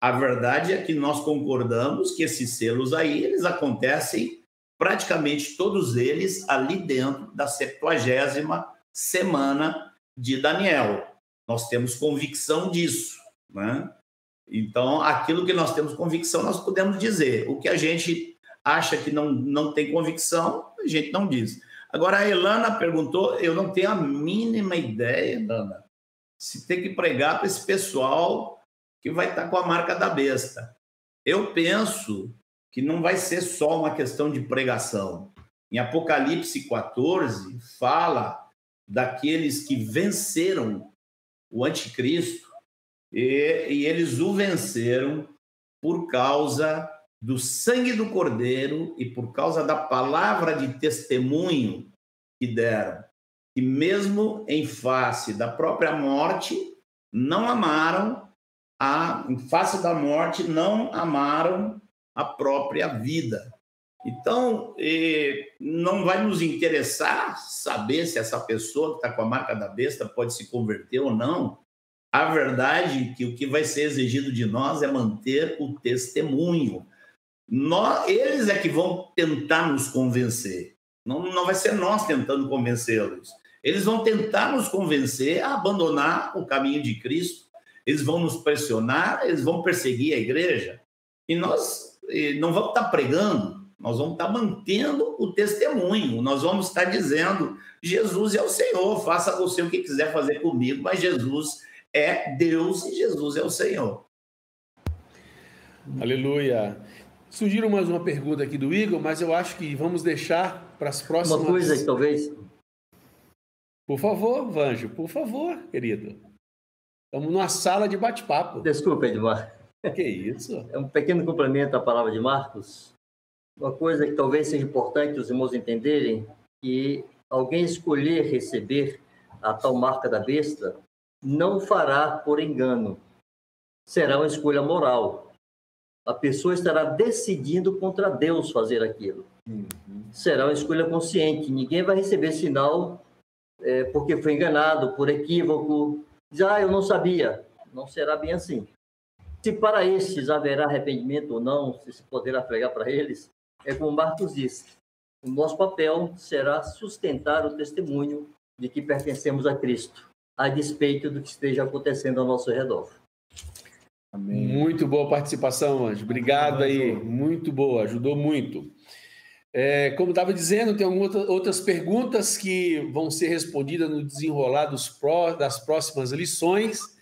A verdade é que nós concordamos que esses selos aí, eles acontecem praticamente todos eles ali dentro da septuagésima semana de Daniel. Nós temos convicção disso, né? Então, aquilo que nós temos convicção, nós podemos dizer. O que a gente acha que não, não tem convicção, a gente não diz. Agora, a Elana perguntou, eu não tenho a mínima ideia, Elana, se tem que pregar para esse pessoal que vai estar com a marca da besta. Eu penso que não vai ser só uma questão de pregação. Em Apocalipse 14, fala daqueles que venceram o anticristo e, e eles o venceram por causa do sangue do cordeiro e por causa da palavra de testemunho que deram, que mesmo em face da própria morte, não amaram a em face da morte, não amaram a própria vida. Então, não vai nos interessar saber se essa pessoa que está com a marca da besta pode se converter ou não. A verdade é que o que vai ser exigido de nós é manter o testemunho. Nós, eles é que vão tentar nos convencer. Não, não vai ser nós tentando convencê-los. Eles vão tentar nos convencer a abandonar o caminho de Cristo. Eles vão nos pressionar, eles vão perseguir a igreja. E nós não vamos estar pregando, nós vamos estar mantendo o testemunho. Nós vamos estar dizendo: Jesus é o Senhor, faça você o que quiser fazer comigo, mas Jesus é Deus e Jesus é o Senhor. Aleluia. Surgiram mais uma pergunta aqui do Igor, mas eu acho que vamos deixar para as próximas. Uma coisa, talvez. Por favor, Vanjo, por favor, querido. Estamos numa sala de bate-papo. Desculpa, Edmar. Que isso? É um pequeno complemento à palavra de Marcos. Uma coisa que talvez seja importante os irmãos entenderem, que alguém escolher receber a tal marca da besta, não fará por engano. Será uma escolha moral. A pessoa estará decidindo contra Deus fazer aquilo. Uhum. Será uma escolha consciente. Ninguém vai receber sinal é, porque foi enganado, por equívoco. Diz, ah, eu não sabia. Não será bem assim. Se para estes haverá arrependimento ou não, se se poderá pregar para eles, é como Marcos disse. O nosso papel será sustentar o testemunho de que pertencemos a Cristo a despeito do que esteja acontecendo ao nosso redor. Amém. Muito boa participação, Anjo. Obrigado aí. Muito boa, ajudou muito. É, como estava dizendo, tem algumas outras perguntas que vão ser respondidas no desenrolar dos pró, das próximas lições,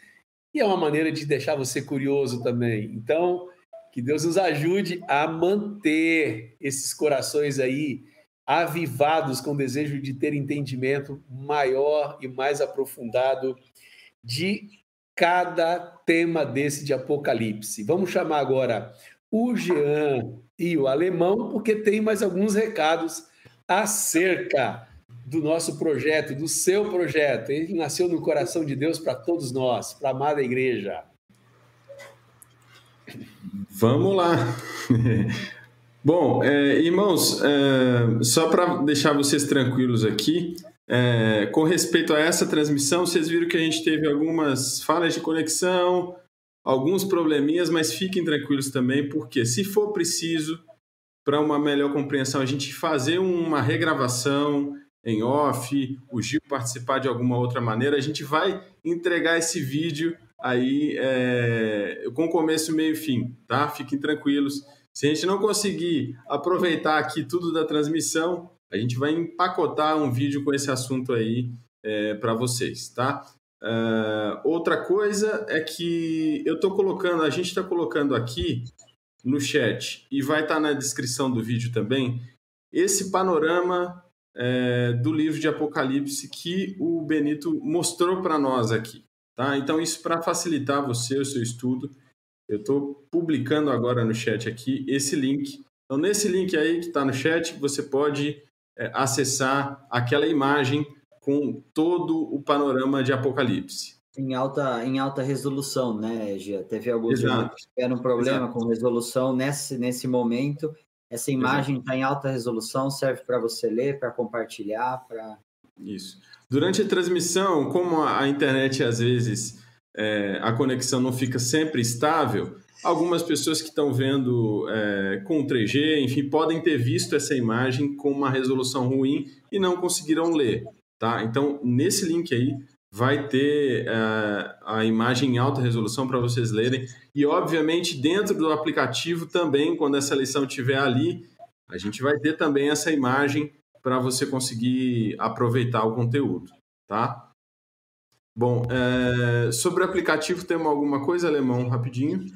e é uma maneira de deixar você curioso também. Então, que Deus nos ajude a manter esses corações aí avivados com desejo de ter entendimento maior e mais aprofundado de cada tema desse de Apocalipse. Vamos chamar agora o Jean e o Alemão, porque tem mais alguns recados acerca do nosso projeto, do seu projeto. Ele nasceu no coração de Deus para todos nós, para a amada igreja. Vamos lá. [laughs] Bom, é, irmãos, é, só para deixar vocês tranquilos aqui, é, com respeito a essa transmissão, vocês viram que a gente teve algumas falhas de conexão, alguns probleminhas, mas fiquem tranquilos também, porque se for preciso, para uma melhor compreensão, a gente fazer uma regravação em off, o Gil participar de alguma outra maneira, a gente vai entregar esse vídeo aí é, com começo, meio e fim, tá? Fiquem tranquilos. Se a gente não conseguir aproveitar aqui tudo da transmissão, a gente vai empacotar um vídeo com esse assunto aí é, para vocês, tá? Uh, outra coisa é que eu estou colocando, a gente está colocando aqui no chat e vai estar tá na descrição do vídeo também esse panorama é, do livro de Apocalipse que o Benito mostrou para nós aqui, tá? Então isso para facilitar você o seu estudo eu estou publicando agora no chat aqui esse link. Então, nesse link aí que está no chat, você pode é, acessar aquela imagem com todo o panorama de Apocalipse. Em alta, em alta resolução, né, Gia? Teve alguns que tiveram um problema Exato. com resolução nesse, nesse momento. Essa imagem está em alta resolução, serve para você ler, para compartilhar, para. Isso. Durante a transmissão, como a internet às vezes é, a conexão não fica sempre estável, algumas pessoas que estão vendo é, com 3G, enfim, podem ter visto essa imagem com uma resolução ruim e não conseguiram ler, tá? Então, nesse link aí vai ter é, a imagem em alta resolução para vocês lerem e, obviamente, dentro do aplicativo também, quando essa lição estiver ali, a gente vai ter também essa imagem para você conseguir aproveitar o conteúdo, tá? Bom, é, sobre o aplicativo, temos alguma coisa, Alemão, rapidinho?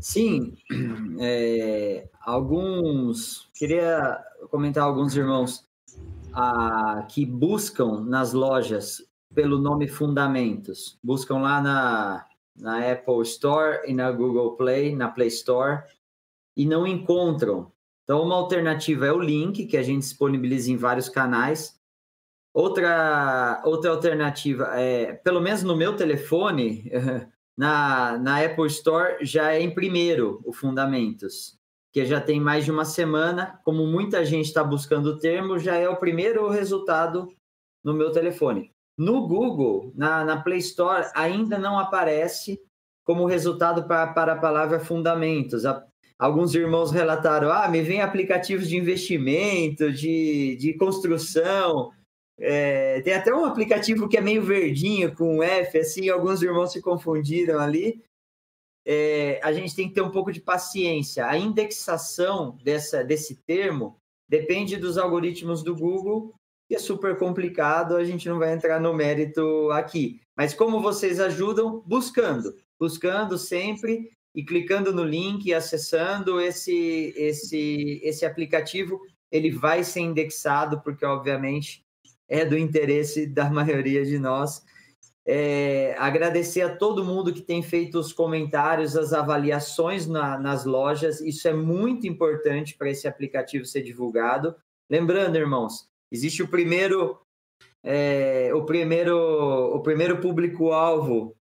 Sim, [clears throat] é, alguns. Queria comentar alguns irmãos ah, que buscam nas lojas pelo nome Fundamentos. Buscam lá na, na Apple Store e na Google Play, na Play Store, e não encontram. Então, uma alternativa é o link, que a gente disponibiliza em vários canais. Outra, outra alternativa é, pelo menos no meu telefone, [laughs] na, na Apple Store já é em primeiro o Fundamentos. que já tem mais de uma semana. Como muita gente está buscando o termo, já é o primeiro resultado no meu telefone. No Google, na, na Play Store, ainda não aparece como resultado para, para a palavra fundamentos. Alguns irmãos relataram: ah, me vem aplicativos de investimento, de, de construção. É, tem até um aplicativo que é meio verdinho, com F, assim, alguns irmãos se confundiram ali. É, a gente tem que ter um pouco de paciência. A indexação dessa, desse termo depende dos algoritmos do Google, que é super complicado, a gente não vai entrar no mérito aqui. Mas como vocês ajudam? Buscando, buscando sempre e clicando no link e acessando esse, esse, esse aplicativo, ele vai ser indexado, porque obviamente é do interesse [laughs] da maioria de nós. É, agradecer a todo mundo que tem feito os comentários, as avaliações na, nas lojas. Isso é muito importante para esse aplicativo ser divulgado. Lembrando, irmãos, existe o primeiro, é, o primeiro, o primeiro público-alvo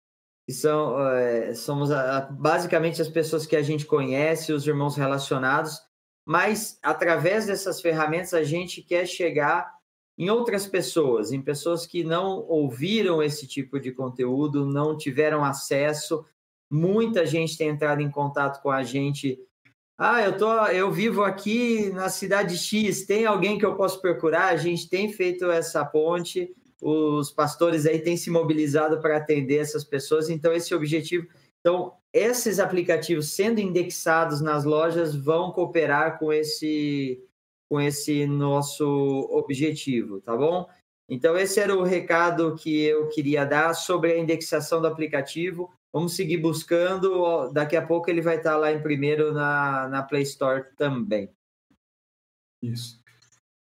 que são é, somos a, basicamente as pessoas que a gente conhece, os irmãos relacionados, mas através dessas ferramentas a gente quer chegar em outras pessoas, em pessoas que não ouviram esse tipo de conteúdo, não tiveram acesso. Muita gente tem entrado em contato com a gente. Ah, eu tô, eu vivo aqui na cidade X. Tem alguém que eu posso procurar? A gente tem feito essa ponte. Os pastores aí têm se mobilizado para atender essas pessoas. Então esse objetivo. Então esses aplicativos sendo indexados nas lojas vão cooperar com esse com esse nosso objetivo, tá bom? Então, esse era o recado que eu queria dar sobre a indexação do aplicativo. Vamos seguir buscando. Daqui a pouco ele vai estar lá em primeiro na, na Play Store também. Isso.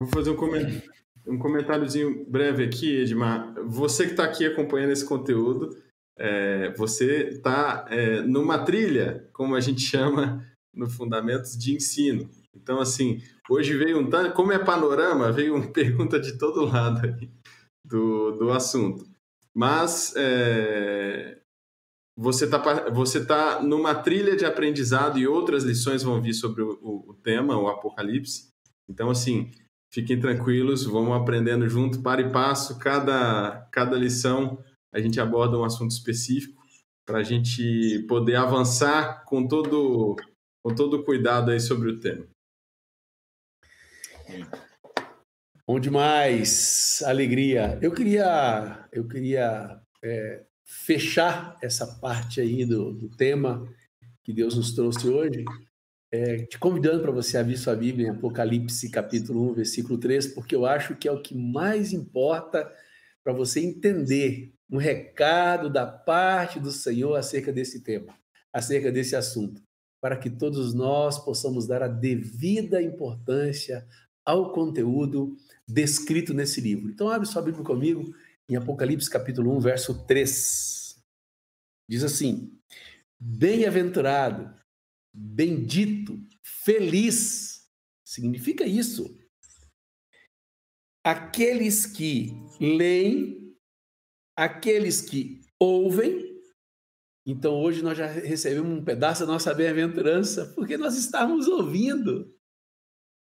Vou fazer um comentário, um comentáriozinho breve aqui, Edmar. Você que está aqui acompanhando esse conteúdo, é, você está é, numa trilha, como a gente [laughs] chama no Fundamentos de Ensino. Então, assim, hoje veio um tanto, como é panorama, veio uma [laughs] pergunta de todo lado aí do, do assunto. Mas é, você está você tá numa trilha de aprendizado e outras lições vão vir sobre o, o, tema, o Apocalipse. Então, assim, fiquem tranquilos, vamos aprendendo junto, para e passo. Cada, cada lição a gente aborda um assunto específico para a gente poder avançar com todo, com todo cuidado aí sobre o tema. Bom demais, alegria. Eu queria, eu queria é, fechar essa parte aí do, do, tema que Deus nos trouxe hoje, é, te convidando para você abrir sua Bíblia em Apocalipse capítulo 1, versículo 3, porque eu acho que é o que mais importa para você entender um recado da parte do Senhor acerca desse tema, acerca desse assunto, para que todos nós possamos dar a devida importância ao conteúdo descrito nesse livro. Então, abre sua Bíblia comigo em Apocalipse capítulo 1, verso 3. Diz assim: Bem-aventurado, bendito, feliz, significa isso. Aqueles que leem, aqueles que ouvem. Então, hoje nós já recebemos um pedaço da nossa bem-aventurança, porque nós estamos ouvindo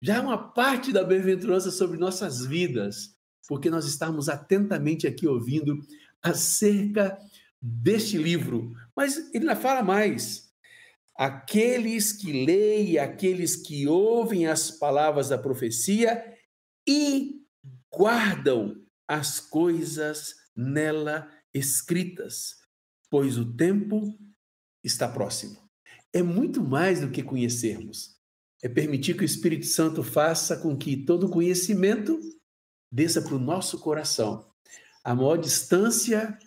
já é uma parte da bem-aventurança sobre nossas vidas, porque nós estamos atentamente aqui ouvindo acerca deste livro. Mas ele não fala mais. Aqueles que leem, aqueles que ouvem as palavras da profecia e guardam as coisas nela escritas, pois o tempo está próximo. É muito mais do que conhecermos é permitir que o Espírito Santo faça com que todo conhecimento desça para o nosso coração. A maior distância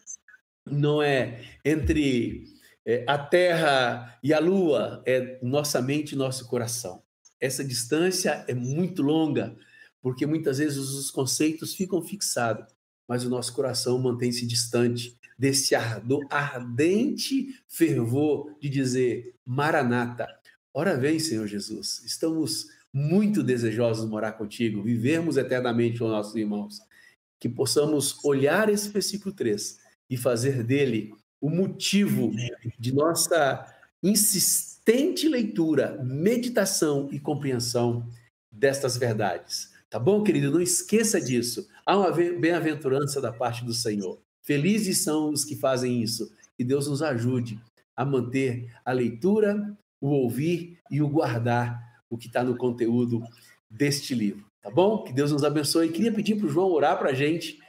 não é entre é, a terra e a lua, é nossa mente e nosso coração. Essa distância é muito longa, porque muitas vezes os conceitos ficam fixados, mas o nosso coração mantém-se distante desse ardente fervor de dizer Maranata, Ora vem, Senhor Jesus, estamos muito desejosos de morar contigo, vivermos eternamente com nossos irmãos. Que possamos olhar esse versículo 3 e fazer dele o motivo de nossa insistência atente leitura, meditação e compreensão destas verdades. Tá bom, querido? Não esqueça disso. Há uma bem-aventurança da parte do Senhor. Felizes são os que fazem isso. Que Deus nos ajude a manter a leitura, o ouvir e o guardar o que está no conteúdo deste livro. Tá bom? Que Deus nos abençoe. Queria pedir para o João orar para a gente,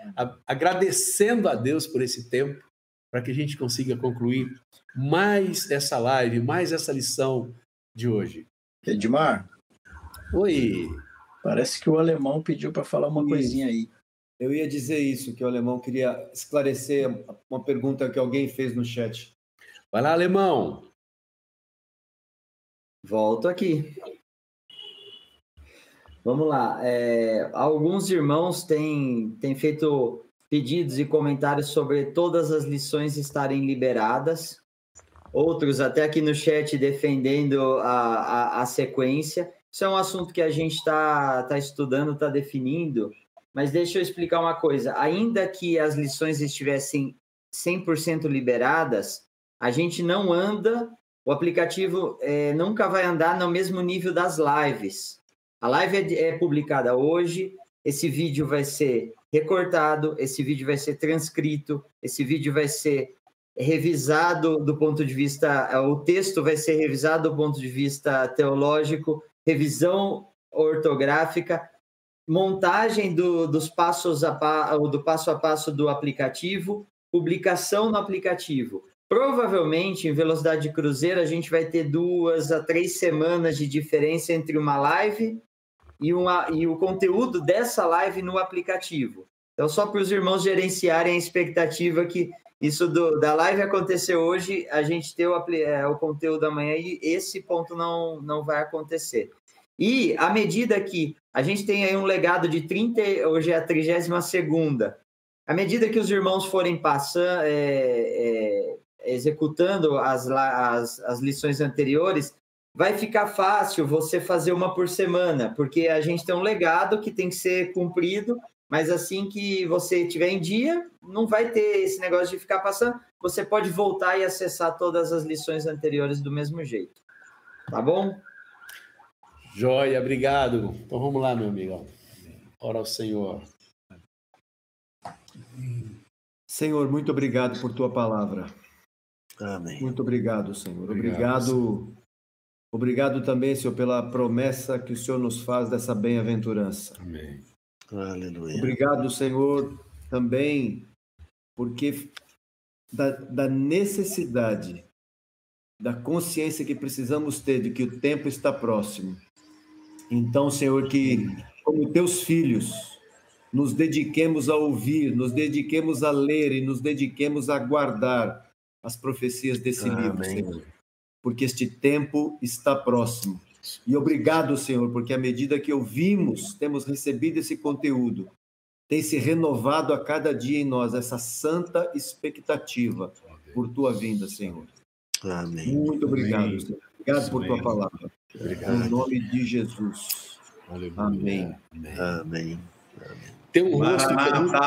agradecendo a Deus por esse tempo, para que a gente consiga concluir mais essa live, mais essa lição de hoje. Edmar? Oi. Parece que o alemão pediu para falar uma isso. coisinha aí. Eu ia dizer isso, que o alemão queria esclarecer uma pergunta que alguém fez no chat. Vai lá, alemão. Volto aqui. Vamos lá. É, alguns irmãos têm, têm feito pedidos e comentários sobre todas as lições estarem liberadas. Outros até aqui no chat defendendo a, a, a sequência. Isso é um assunto que a gente está tá estudando, está definindo. Mas deixa eu explicar uma coisa. Ainda que as lições estivessem 100% liberadas, a gente não anda, o aplicativo é, nunca vai andar no mesmo nível das lives. A live é, é publicada hoje, esse vídeo vai ser recortado, esse vídeo vai ser transcrito, esse vídeo vai ser revisado do ponto de vista, o texto vai ser revisado do ponto de vista teológico, revisão ortográfica, montagem do, dos passos a, do passo a passo do aplicativo, publicação no aplicativo. Provavelmente, em velocidade de cruzeiro, a gente vai ter duas a três semanas de diferença entre uma live e, uma, e o conteúdo dessa live no aplicativo. Então, só para os irmãos gerenciarem a expectativa que isso do, da live acontecer hoje, a gente ter o, é, o conteúdo amanhã e esse ponto não, não vai acontecer. E à medida que a gente tem aí um legado de 30, hoje é a 32 segunda, à medida que os irmãos forem passando, é, é, executando as, as, as lições anteriores, vai ficar fácil você fazer uma por semana, porque a gente tem um legado que tem que ser cumprido, mas assim que você tiver em dia, não vai ter esse negócio de ficar passando. Você pode voltar e acessar todas as lições anteriores do mesmo jeito. Tá bom? Joia, obrigado. Então vamos lá, meu amigo. Ora ao Senhor. Senhor, muito obrigado por tua palavra. Amém. Muito obrigado, Senhor. Obrigado. Obrigado, obrigado também, Senhor, pela promessa que o Senhor nos faz dessa bem-aventurança. Amém. Aleluia. Obrigado, Senhor, também porque da, da necessidade, da consciência que precisamos ter de que o tempo está próximo então, Senhor, que como teus filhos, nos dediquemos a ouvir, nos dediquemos a ler e nos dediquemos a guardar as profecias desse Amém. livro, Senhor. Porque este tempo está próximo. E obrigado, Senhor, porque à medida que ouvimos, temos recebido esse conteúdo, tem se renovado a cada dia em nós essa santa expectativa por tua vinda, Senhor. Amém. Muito obrigado, Senhor. Obrigado por tua palavra. Obrigado. Em nome de Jesus. Aleluia. Amém. Amém. Tem um rosto que é muito,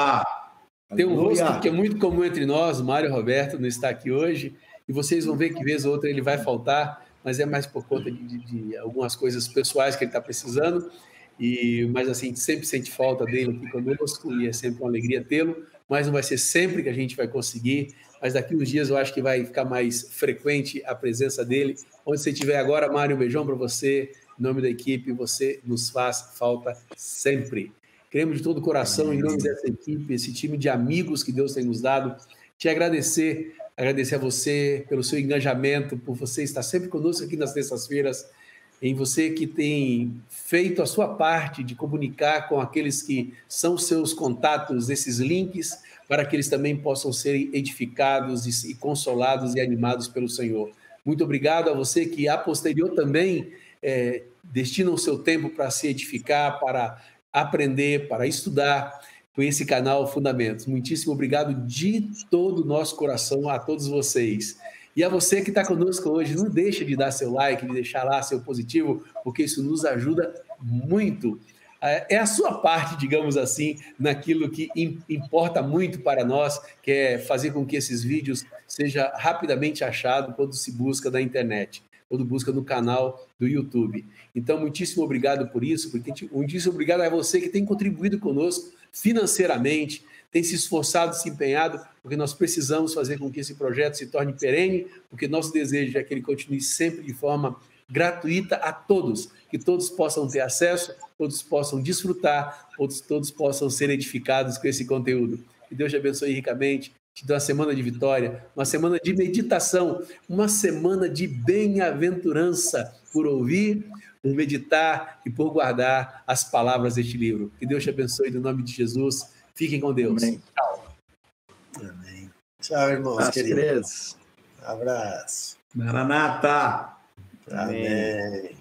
tem um rosto que é muito comum entre nós, Mário Roberto não está aqui hoje, e vocês vão ver que vez ou outra ele vai faltar, mas é mais por conta de, de, algumas coisas pessoais que ele está precisando. E, mas assim, a gente sempre sente falta dele aqui conosco e é sempre uma alegria tê-lo. Mas não vai ser sempre que a gente vai conseguir. Mas daqui uns dias eu acho que vai ficar mais frequente a presença dele Onde você estiver agora, Mário, um beijão para você. Em nome da equipe, você nos faz falta sempre. Queremos de todo o coração, em nome dessa equipe, esse time de amigos que Deus tem nos dado, te agradecer, agradecer a você pelo seu engajamento, por você estar sempre conosco aqui nas terças-feiras, em você que tem feito a sua parte de comunicar com aqueles que são seus contatos, esses links, para que eles também possam ser edificados e consolados e animados pelo Senhor. Muito obrigado a você que, a posterior, também é, destina o seu tempo para se edificar, para aprender, para estudar com esse canal Fundamentos. Muitíssimo obrigado de todo o nosso coração a todos vocês. E a você que está conosco hoje, não deixe de dar seu like, de deixar lá seu positivo, porque isso nos ajuda muito é, é a sua parte, digamos assim, naquilo que importa muito para nós, que é fazer com que esses vídeos seja rapidamente achado quando se busca na internet. quando busca no canal do YouTube. Então, muitíssimo obrigado por isso, porque muitíssimo obrigado a você que tem contribuído conosco financeiramente, tem se esforçado, se empenhado, porque nós precisamos fazer com que esse projeto se torne perene, porque nosso desejo é que ele continue sempre de forma gratuita a todos, que todos possam ter acesso, todos possam desfrutar, todos, todos possam ser edificados com esse conteúdo. Que Deus te abençoe ricamente, te dê uma semana de vitória, uma semana de meditação, uma semana de bem-aventurança por ouvir, por meditar e por guardar as palavras deste livro. Que Deus te abençoe no nome de Jesus. Fiquem com Deus. Amém. Tchau. Amém. Tchau, irmãos As queridos. crianças. Abraço. Maranata! Amém.